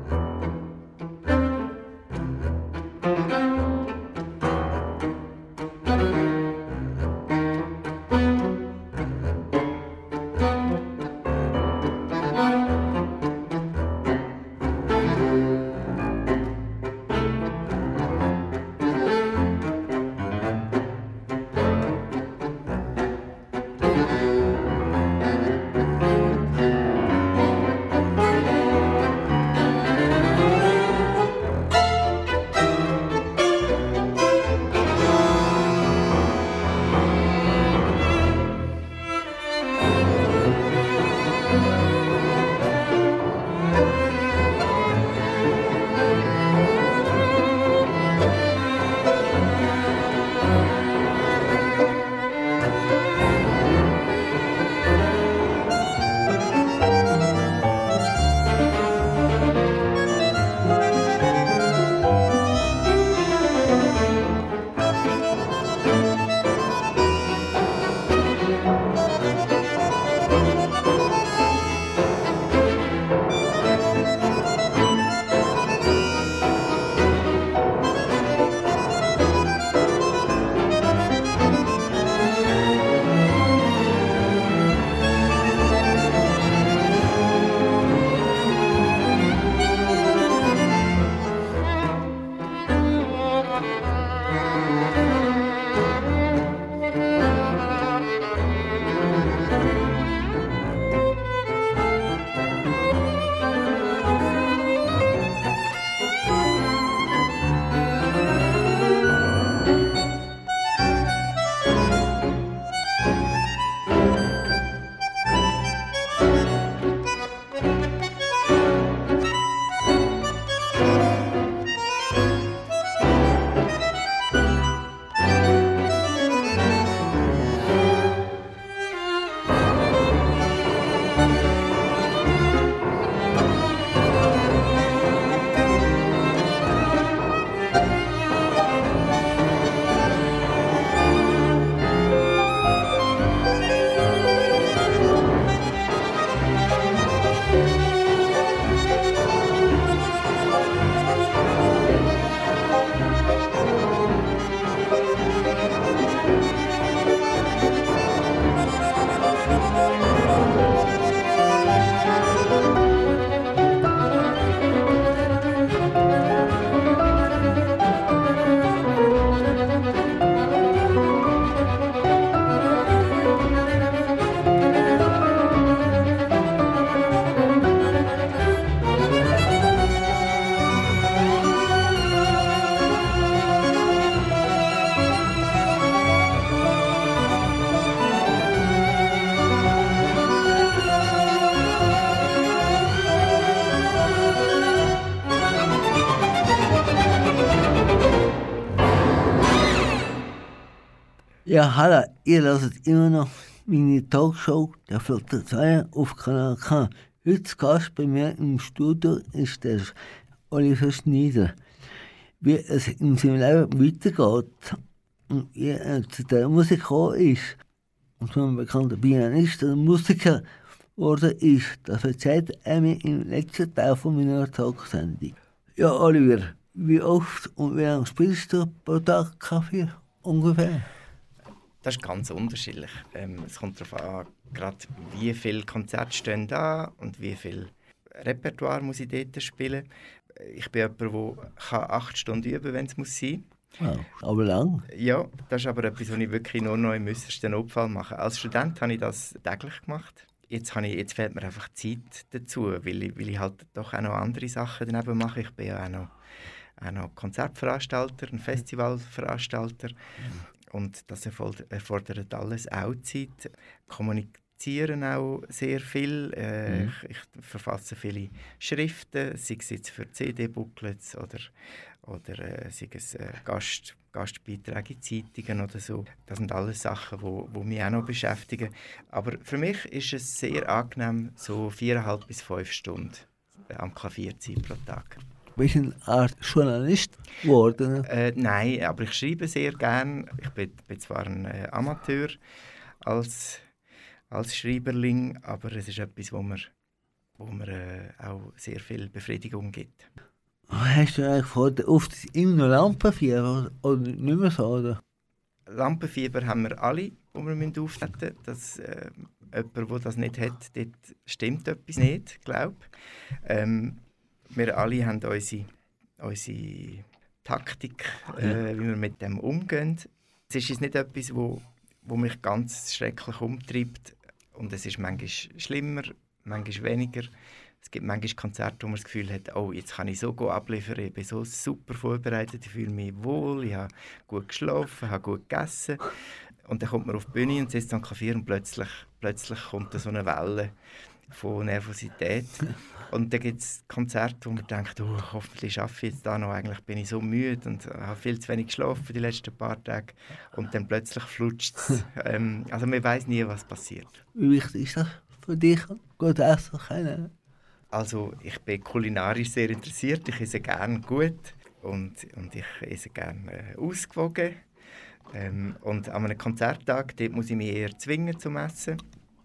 Hallo, ihr hört immer noch meine Talkshow der Flotte 2 auf Kanal K. Heute Gast bei mir im Studio ist der Oliver Schneider. Wie es in seinem Leben weitergeht und wie er zu der Musik ist und so ein bekannter Pianist oder Musiker geworden ist, das erzählt er mir im letzten Teil von meiner Talksendung. Ja, Oliver, wie oft und wie lange spielst du pro Tag Kaffee ungefähr? Das ist ganz unterschiedlich. Ähm, es kommt darauf an, gerade wie viele Konzerte stehen da und wie viel Repertoire muss ich dort spielen. Ich bin jemand, der acht Stunden üben kann, wenn es muss sein Wow, aber lang? Ja, das ist aber etwas, was ich wirklich nur noch im äußersten Notfall mache. Als Student habe ich das täglich gemacht. Jetzt, habe ich, jetzt fehlt mir einfach Zeit dazu, weil ich, weil ich halt doch auch noch andere Sachen daneben mache. Ich bin ja auch noch, auch noch Konzertveranstalter, ein Festivalveranstalter. Und das erfordert alles auch Zeit. Kommunizieren auch sehr viel. Äh, Mhm. ich, ich verfasse viele Schriften, sei es jetzt für CD-Booklets oder, oder äh, sei es äh, Gast, Gastbeiträge in Zeitungen oder so. Das sind alles Sachen, die wo, wo mich auch noch beschäftigen. Aber für mich ist es sehr angenehm, so viereinhalb bis fünf Stunden äh, am Klavier zu sein pro Tag. Bist du eine Art Journalist geworden? Äh, nein, aber ich schreibe sehr gern. Ich bin, bin zwar ein äh, Amateur als, als Schreiberling, aber es ist etwas, wo mir, wo mir äh, auch sehr viel Befriedigung gibt. Hast du eigentlich vor der oft immer noch Lampenfieber oder nicht mehr so? Oder? Lampenfieber haben wir alle, die wir auftreten müssen. Dass, äh, jemand, der das nicht hat, dort stimmt etwas nicht, glaube ähm, Wir alle haben unsere, unsere Taktik, äh, wie wir mit dem umgehen. Es ist nicht etwas, wo, wo mich ganz schrecklich umtreibt. Und es ist manchmal schlimmer, manchmal weniger. Es gibt manchmal Konzerte, wo man das Gefühl hat, oh, jetzt kann ich so gut abliefern, ich bin so super vorbereitet, ich fühle mich wohl, ich habe gut geschlafen, habe gut gegessen. Und dann kommt man auf die Bühne und sitzt am Klavier und plötzlich, plötzlich kommt da so eine Welle von Nervosität. Und dann gibt es Konzerte, wo man denkt, oh, hoffentlich schaffe ich jetzt da noch, eigentlich bin ich so müde und habe viel zu wenig geschlafen die letzten paar Tage. Und dann plötzlich flutscht es. ähm, also man weiß nie, was passiert. Wie wichtig ist das für dich? Gut essen können? Also ich bin kulinarisch sehr interessiert, ich esse gerne gut und, und ich esse gerne äh, ausgewogen. Ähm, und an einem Konzerttag dort muss ich mich eher zwingen zum Essen.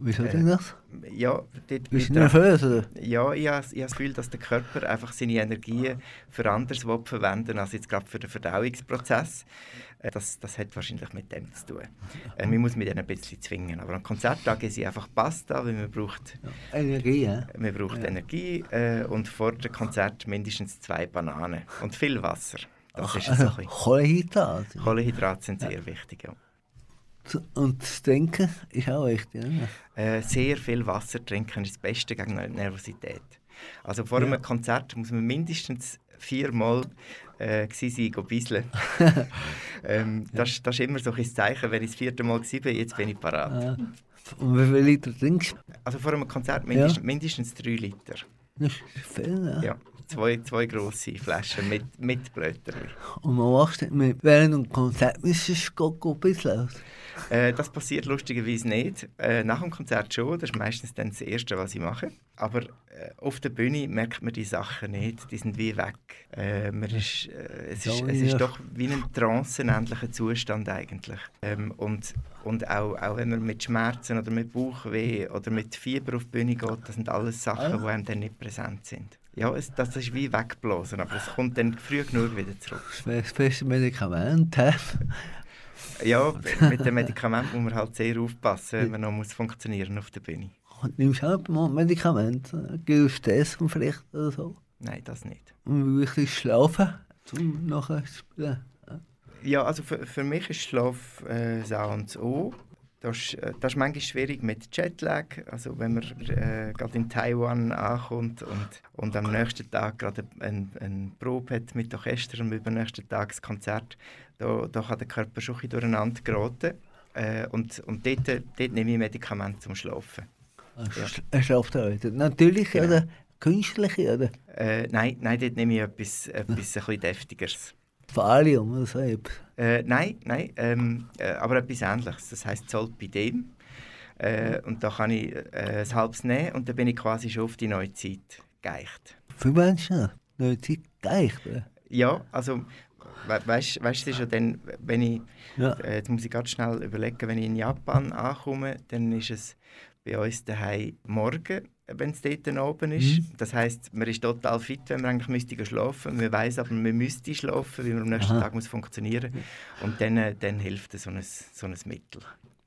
Wieso Äh, denn das? Ja, dort Bist du nervös? Oder? Ja, ich habe, ich habe das Gefühl, dass der Körper einfach seine Energien für anderes will verwenden als jetzt gerade für den Verdauungsprozess. Äh, Das, das hat wahrscheinlich mit dem zu tun. Äh, man muss mich dann ein bisschen zwingen. Aber am Konzerttag ist einfach Pasta, weil man braucht, Energie, ja? man braucht Ja. Energie äh, und vor dem Konzert mindestens zwei Bananen und viel Wasser. Das Ach, ist so also. Kohlenhydrate. Kohlenhydrate sind sehr wichtig. Ja. Und das Trinken ist auch wichtig. Ne? Äh, sehr viel Wasser trinken ist das Beste gegen Ner- Nervosität. Also vor Ja. einem Konzert muss man mindestens viermal äh, go bisseln. ähm, das, das ist immer so ein Zeichen, wenn ich das vierte Mal bin, jetzt bin ich parat. Und wie viel Liter trinkst du? Also vor einem Konzert mindestens, mindestens drei Liter. Das ist viel, ne? Ja, zwei, zwei grosse Flaschen mit, mit Blöterli. Und man macht nicht mehr. Während einem Konzert müsstest du ein bisschen. Äh, das passiert lustigerweise nicht. Äh, nach dem Konzert schon, das ist meistens dann das Erste, was ich mache. Aber äh, auf der Bühne merkt man die Sachen nicht, die sind wie weg. Äh, man ist, äh, es, ist, es ist doch wie ein tranceähnlicher Zustand eigentlich. Ähm, und und auch, auch wenn man mit Schmerzen oder mit Bauchweh oder mit Fieber auf die Bühne geht, das sind alles Sachen, Ah. die einem dann nicht präsent sind. Ja, es, das ist wie weggeblasen, aber es kommt dann früh genug wieder zurück. Das das beste Medikament. hä? Ja, mit dem Medikament muss man halt sehr aufpassen, wenn man noch muss funktionieren auf der Bühne. Und nimmst du auch mal Medikamente? Gibst du Essen vielleicht oder so? Nein, das nicht. Und ist Schlafen, um nachher zu spielen? Ja, also für, für mich ist Schlaf äh, das A und das O. Das ist, äh, das ist manchmal schwierig mit Jetlag. Also wenn man äh, gerade in Taiwan ankommt und, und am nächsten Tag gerade eine ein Probe hat mit Orchester und übernächsten Tag das Konzert, da, da kann der Körper schon ein durcheinander geraten. Äh, und und dort, dort nehme ich Medikamente zum Schlafen. Also, Ja. Er wieder. Natürlich Genau. oder künstlich oder? Äh, nein, nein, dort nehme ich etwas, etwas ein bisschen Deftigeres. Valium oder so etwas? Äh, nein, nein, ähm, äh, aber etwas Ähnliches. Das heisst Zolpidem. Äh, und da kann ich äh, ein halbes nehmen und dann bin ich quasi schon auf die neue Zeit geeicht. Für Menschen? Neue Zeit geeicht? Oder? Ja, also we weißt du, es ist ja dann, wenn ich, Ja. äh, jetzt muss ich ganz schnell überlegen, wenn ich in Japan ankomme, dann ist es bei uns daheim morgen, wenn es dort oben ist. Mhm. Das heisst, man ist total fit, wenn man eigentlich müsste schlafen. Man weiß aber, man müsste schlafen, weil man am nächsten Aha. Tag muss funktionieren. Und dann, äh, dann hilft so ein, so ein Mittel.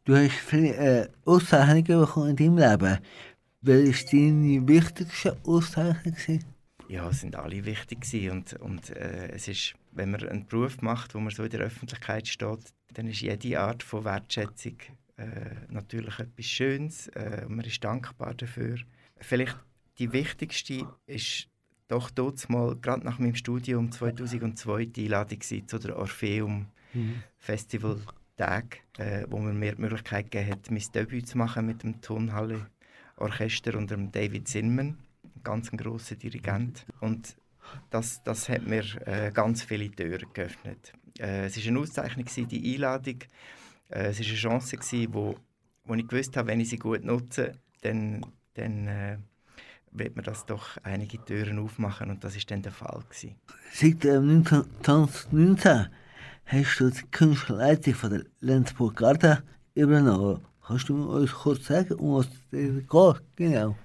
Du hast viele äh, Auszeichnungen bekommen in deinem Leben. Welche war deine wichtigste Auszeichnung? gewesen? Ja, es sind alle wichtig gewesen. und, und äh, es ist, wenn man einen Beruf macht, wo man so in der Öffentlichkeit steht, dann ist jede Art von Wertschätzung äh, natürlich etwas Schönes. Äh, und man ist dankbar dafür. Vielleicht die wichtigste ist doch dort mal, gerade nach meinem Studium 2002, die Einladung zu der Orpheum Festival Tag, äh, wo man mir die Möglichkeit gegeben hat, mein Debüt zu machen mit dem Tonhalle Orchester unter dem David Zinman, ganz ein grosser Dirigent. Und das, das hat mir äh, ganz viele Türen geöffnet. Äh, es war eine Auszeichnung, die Einladung. Äh, es war eine Chance, gewesen, wo, wo ich gewusst habe, wenn ich sie gut nutze, dann, dann äh, wird mir das doch einige Türen aufmachen und das ist dann der Fall. Gewesen. Seit ähm, 1919 hast du die Künstlerleitung von der Lenzburg Garde übernommen. Kannst du uns kurz sagen, um was es geht? Genau.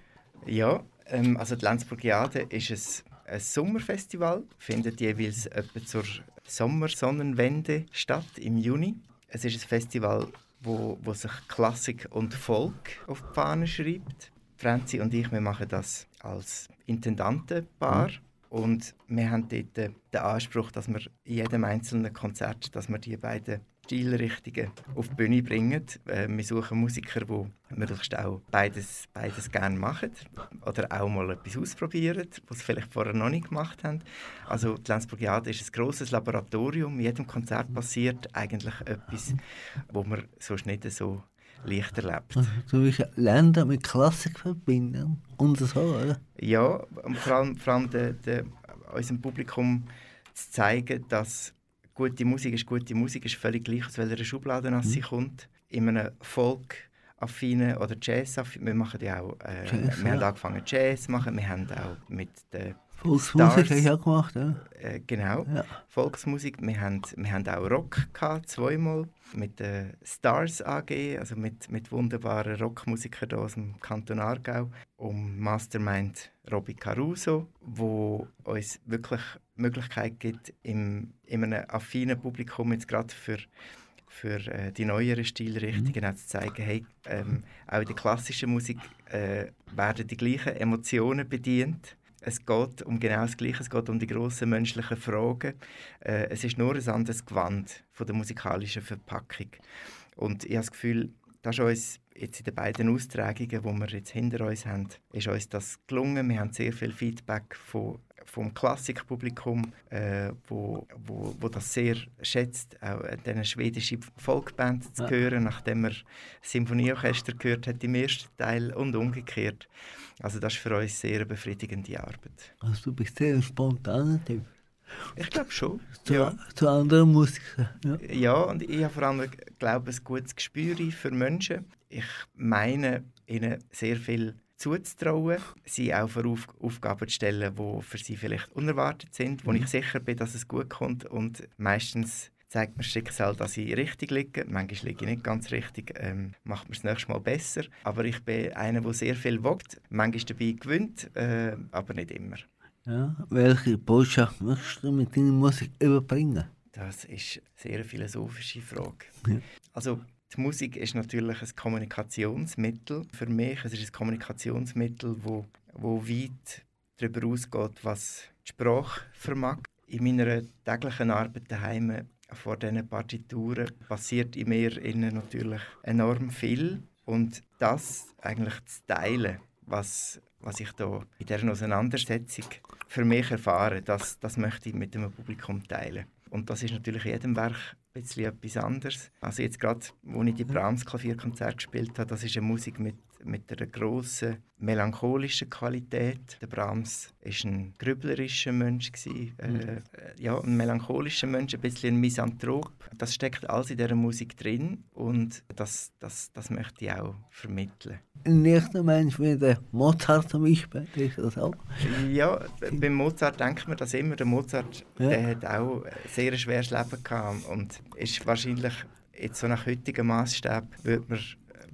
Ja, ähm, also die Lenzburgiade ist ein, ein Sommerfestival, findet jeweils etwa zur Sommersonnenwende statt im Juni. Es ist ein Festival, wo, wo sich Klassik und Folk auf die Fahne schreibt. Franzi und ich, wir machen das als Intendantenpaar. Und wir haben dort den Anspruch, dass wir in jedem einzelnen Konzert, dass wir die beiden Stilrichtungen auf die Bühne bringen. Äh, wir suchen Musiker, die möglichst auch beides, beides gerne machen oder auch mal etwas ausprobieren, was sie vielleicht vorher noch nicht gemacht haben. Also die Lenzburgiade ist ein grosses Laboratorium. In jedem Konzert passiert eigentlich etwas, wo man sonst nicht so leicht erlebt. Also, du willst Länder mit Klassik verbinden und so, oder? Ja, und vor allem, vor allem de, de, unserem Publikum zu zeigen, dass gute Musik ist gute Musik, ist völlig gleich, aus welcher Schublade mhm. sie kommt. In einem Folk-affinen oder Jazz-affinen, wir machen ja auch, äh, Jazz, wir haben ja. angefangen Jazz zu machen, wir haben auch mit der Volksmusik Stars. hast du auch gemacht, oder? äh, genau, Ja. Volksmusik. Wir haben, wir haben auch Rock gehabt, zweimal mit der Stars AG, also mit, mit wunderbaren Rockmusikern aus dem Kanton Aargau, um Mastermind Robby Caruso, wo uns wirklich Möglichkeit gibt, im, in einem affinen Publikum jetzt gerade für für äh, die neueren Stilrichtungen auch zu zeigen, hey, ähm, auch in der klassischen Musik äh, werden die gleichen Emotionen bedient. Es geht um genau das Gleiche, es geht um die grossen menschlichen Fragen. Äh, es ist nur ein anderes Gewand von der musikalischen Verpackung. Und ich habe das Gefühl, das ist uns jetzt in den beiden Austragungen, die wir jetzt hinter uns haben, ist uns das gelungen. Wir haben sehr viel Feedback von, vom Klassikpublikum, äh, wo, wo, wo das sehr schätzt, auch eine schwedische Folkband zu Ja. hören, nachdem er Symphonieorchester gehört hat im ersten Teil und umgekehrt. Also das ist für uns sehr eine befriedigende Arbeit. Also du bist sehr ein spontaner Typ. Ich glaube schon. Zu, Ja. zu anderen Musikern. Ja. Ja, und ich habe vor allem, glaube ein gutes Gespür für Menschen. Ich meine, ihnen sehr viel zuzutrauen, sie auch für Auf Aufgaben zu stellen, die für sie vielleicht unerwartet sind, wo ich sicher bin, dass es gut kommt. Und meistens zeigt mir das Schicksal, dass ich richtig liege. Manchmal liege ich nicht ganz richtig, ähm, macht mir das nächste Mal besser. Aber ich bin einer, der sehr viel wagt, manchmal dabei gewinnt, äh, aber nicht immer. Ja. Welche Botschaft möchtest du mit deiner Musik überbringen? Das ist eine sehr philosophische Frage. Ja. Also die Musik ist natürlich ein Kommunikationsmittel für mich. Es ist ein Kommunikationsmittel, wo, wo weit darüber ausgeht, was die Sprache vermag. In meiner täglichen Arbeit daheim vor diesen Partituren passiert in mir innen natürlich enorm viel und das eigentlich zu teilen, was, was ich da in dieser Auseinandersetzung für mich erfahre, das, das möchte ich mit dem Publikum teilen. Und das ist natürlich in jedem Werk ein bisschen etwas anderes. Also jetzt gerade, wo ich die Brahms Klavierkonzert gespielt habe, das ist eine Musik mit mit einer grossen melancholischen Qualität. Der Brahms war ein grüblerischer Mensch. Gewesen, äh, Mhm. ja, ein melancholischer Mensch, ein bisschen ein Misanthrop. Das steckt alles in dieser Musik drin und das, das, das möchte ich auch vermitteln. Ein nächster Mensch wie der Mozart zum Beispiel, ist das auch. Ja, beim Mozart denkt man das immer. Der Mozart Ja. der hat auch ein sehr schweres Leben gehabt und ist wahrscheinlich jetzt so nach heutigem Maßstab würde man,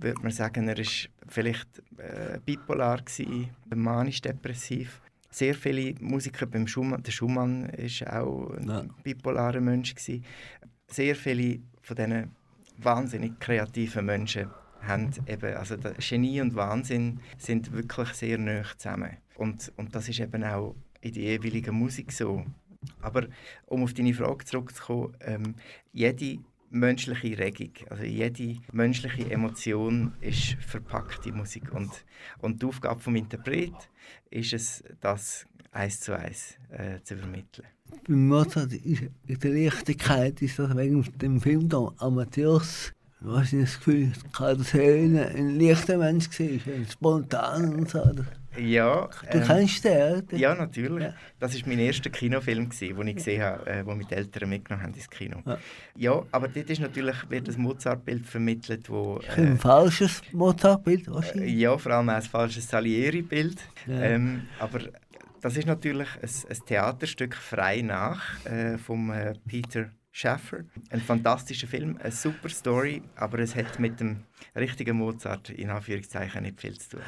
würde man sagen, er ist vielleicht äh, bipolar gewesen, manisch-depressiv. Sehr viele Musiker beim Schumann, der Schumann ist auch ein Ja. bipolarer Mensch gewesen. Sehr viele von diesen wahnsinnig kreativen Menschen haben eben, also Genie und Wahnsinn sind wirklich sehr nah zusammen. Und, und das ist eben auch in der jeweiligen Musik so. Aber um auf deine Frage zurückzukommen, ähm, jede menschliche Regung, also jede menschliche Emotion ist verpackt in Musik. Und, und die Aufgabe des Interpret ist es, das eins zu eins äh, zu übermitteln. Bei Mozart ist in der Leichtigkeit ist das wegen dem Film da Amadeus. Hast nicht das Gefühl, dass Carlos Höhne ein leichter Mensch war, spontan und so. Du Ja, ähm, kennst den, oder? Ja, natürlich. Ja. Das war mein erster Kinofilm, den ich gesehen habe, äh, wo mit Eltern mitgenommen haben ins Kino. Ja. Ja, aber dort ist natürlich, wird das Mozart-Bild vermittelt, wo... Ein falsches Mozart-Bild äh, wahrscheinlich. ja, vor allem ein falsches Salieri-Bild. Ja. Ähm, aber das ist natürlich ein, ein Theaterstück frei nach äh, vom äh, Peter Schaffer. Ein fantastischer Film, eine super Story, aber es hat mit dem richtigen Mozart in Anführungszeichen nicht viel zu tun.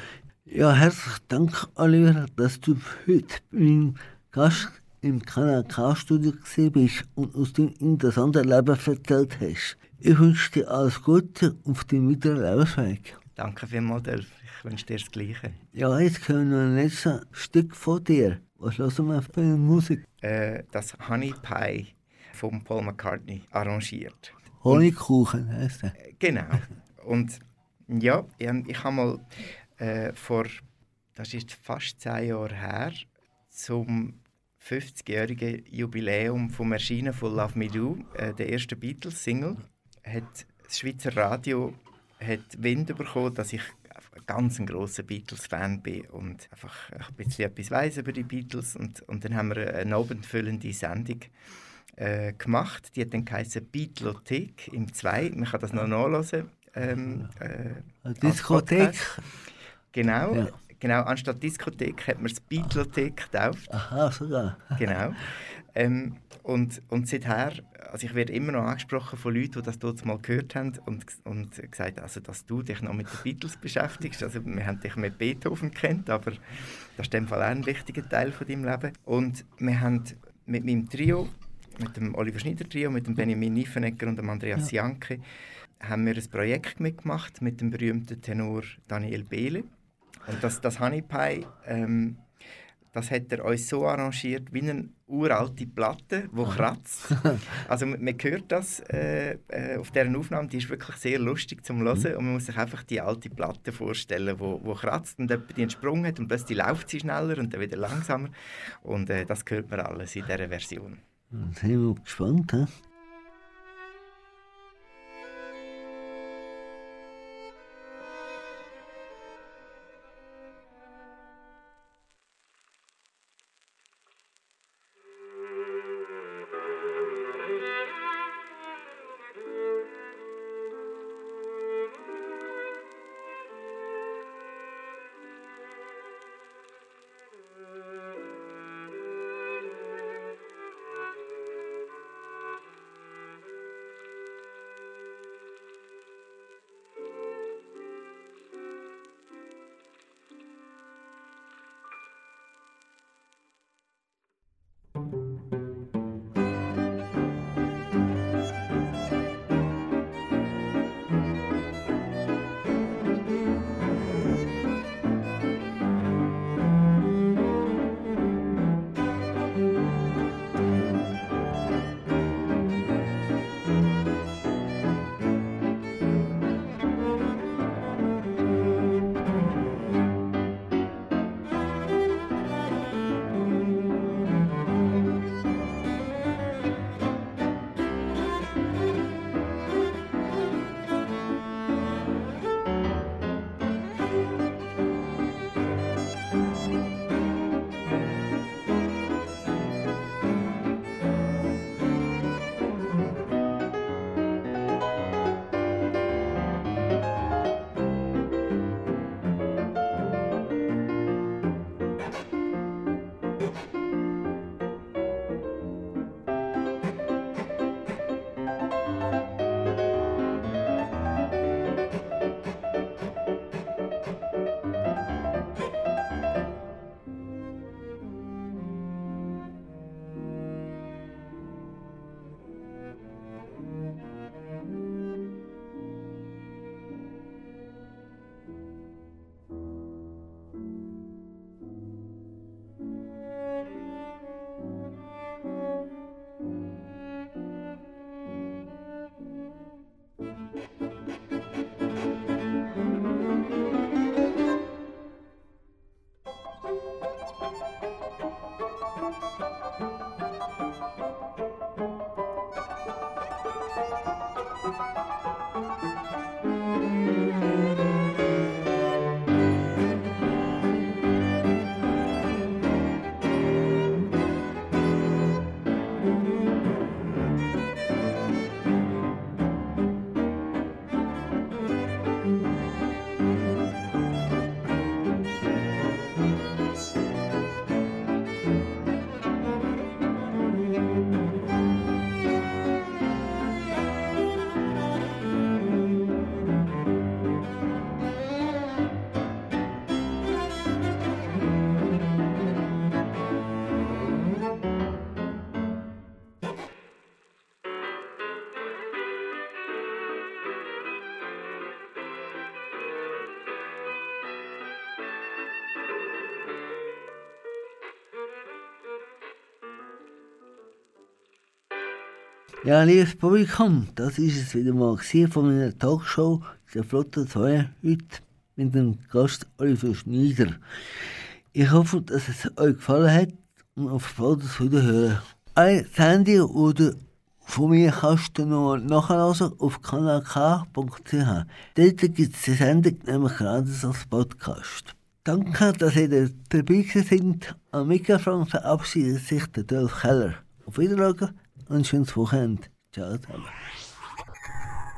Ja, herzlichen Dank, Oliver, dass du heute mein Gast im Kanal K-Studio gewesen bist und aus deinem interessanten Leben erzählt hast. Ich wünsche dir alles Gute auf deinem weiteren Lebensweg. Danke vielmals, Delf. Ich wünsche dir das Gleiche. Ja, jetzt kommen wir noch ein letztes Stück von dir. Was hören wir für eine Musik? äh, das Honey Pie von Paul McCartney arrangiert. Honigkuchen heisst der. Äh, Genau. Und ja, ich, ich habe mal äh, vor, das ist fast zehn Jahre her, zum 50-jährigen Jubiläum vom Erscheinen von Love Me Do, äh, der ersten Beatles-Single, hat das Schweizer Radio hat Wind bekommen, dass ich ein ganz ein grosser Beatles-Fan bin und einfach ein bisschen etwas weiss über die Beatles. Und, und dann haben wir eine abendfüllende Sendung äh, gemacht. Die hat dann geheißen Beatlothek im 2. Man kann das noch nachlesen. Ähm, äh, als Diskothek. Podcast. Genau, Ja. genau. Anstatt Diskothek hat man es Beatlothek getauft. Aha, sogar. Genau. Ähm, und, und seither, also ich werde immer noch angesprochen von Leuten, die das dort mal gehört haben und, und gesagt, also, dass du dich noch mit den Beatles beschäftigst. Also wir haben dich mit Beethoven kennt, aber das ist in dem Fall auch ein wichtiger Teil von deinem Leben. Und wir haben mit meinem Trio, mit dem Oliver Schneider Trio, mit dem Benjamin Niefenegger und dem Andreas Janke, haben wir ein Projekt mitgemacht mit dem berühmten Tenor Daniel Behle. Und das, das Honey Pie, ähm, das hat er uns so arrangiert wie eine uralte Platte, die kratzt. Also man hört das äh, äh, auf deren Aufnahme, die ist wirklich sehr lustig zum Hören und man muss sich einfach die alte Platte vorstellen, wo, wo kratzt und die einen Sprung hat und plötzlich läuft sie schneller und dann wieder langsamer und äh, das hört man alles in dieser Version. Sind wir gespannt. He? Ja, liebes Publikum, das ist es wieder mal von meiner Talkshow, der Flotte 2, heute mit dem Gast Oliver Schneider. Ich hoffe, dass es euch gefallen hat und auf bald wiederhören. Eine Sendung oder von mir kannst du noch nachhören auf kanalk.ch. Dort gibt es die Sendung nämlich gerade als Podcast. Danke, dass ihr dabei seid. Am Mikrofon verabschiedet sich der Dolph Keller. Auf Wiedersehen und schönes Wochenende. Ciao zusammen.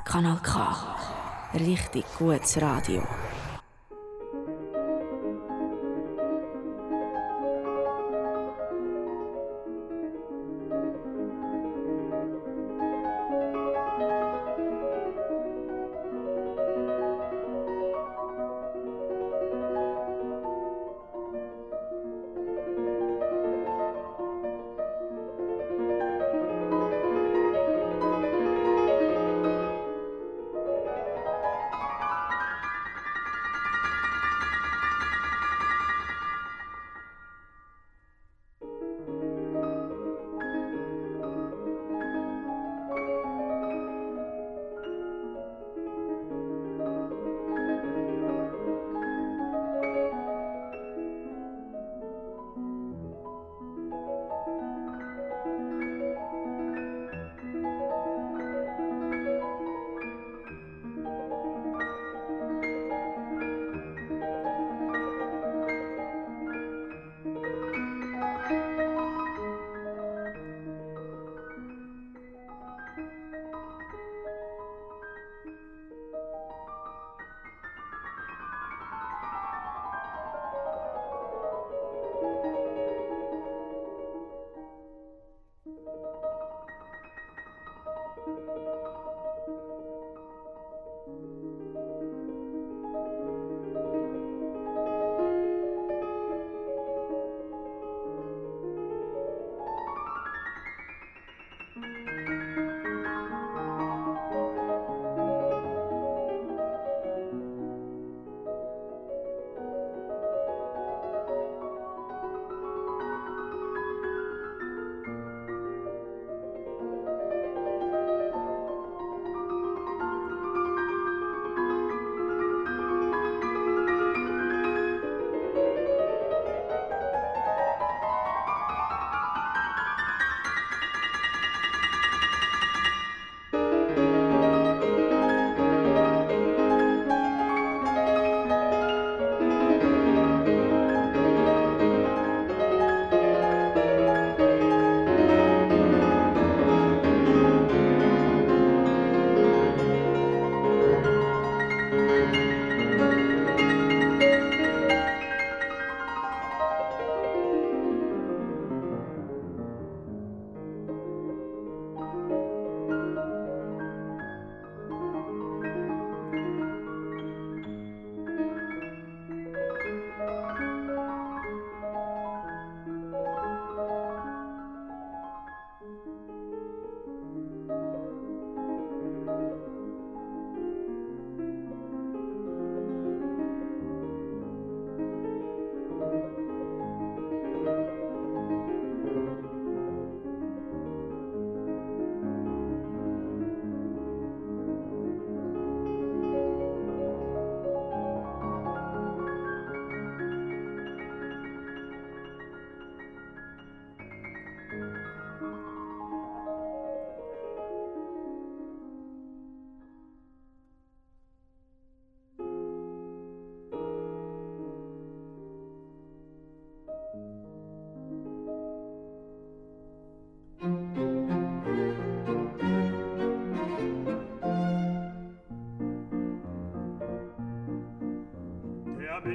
Kanal K. Richtig gutes Radio.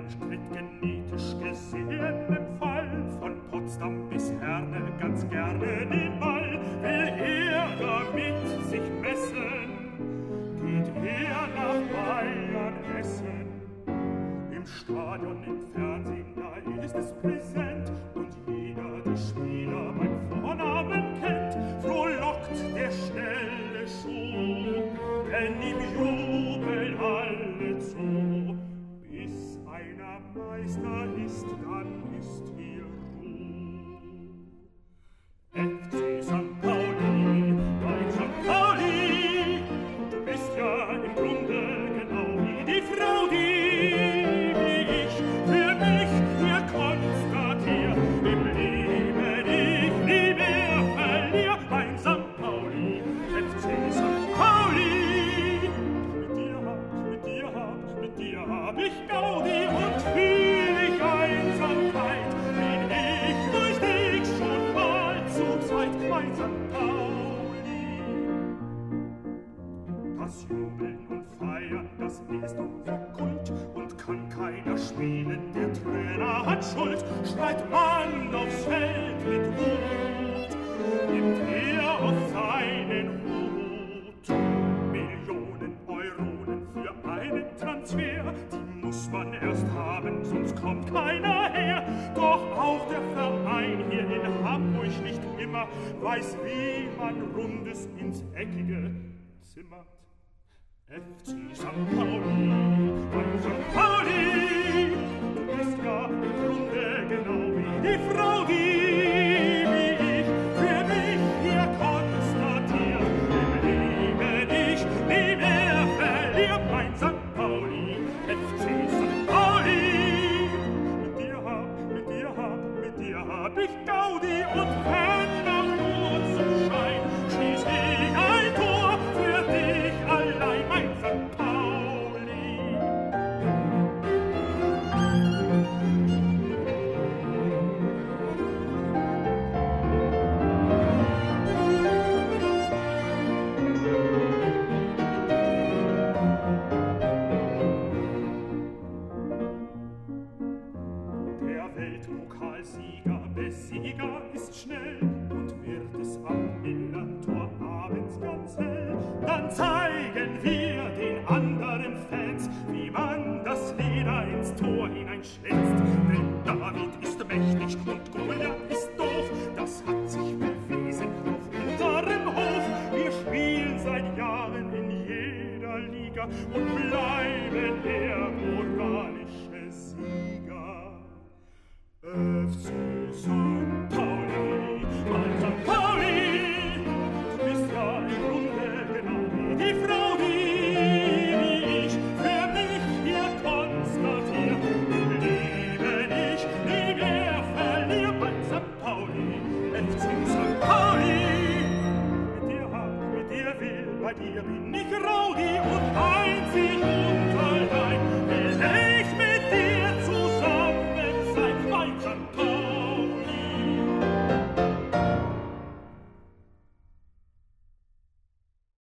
Weltstritt genetisch gesehen im Fall von Potsdam bis Herne ganz gerne den Bahn. Meister ist, dann ist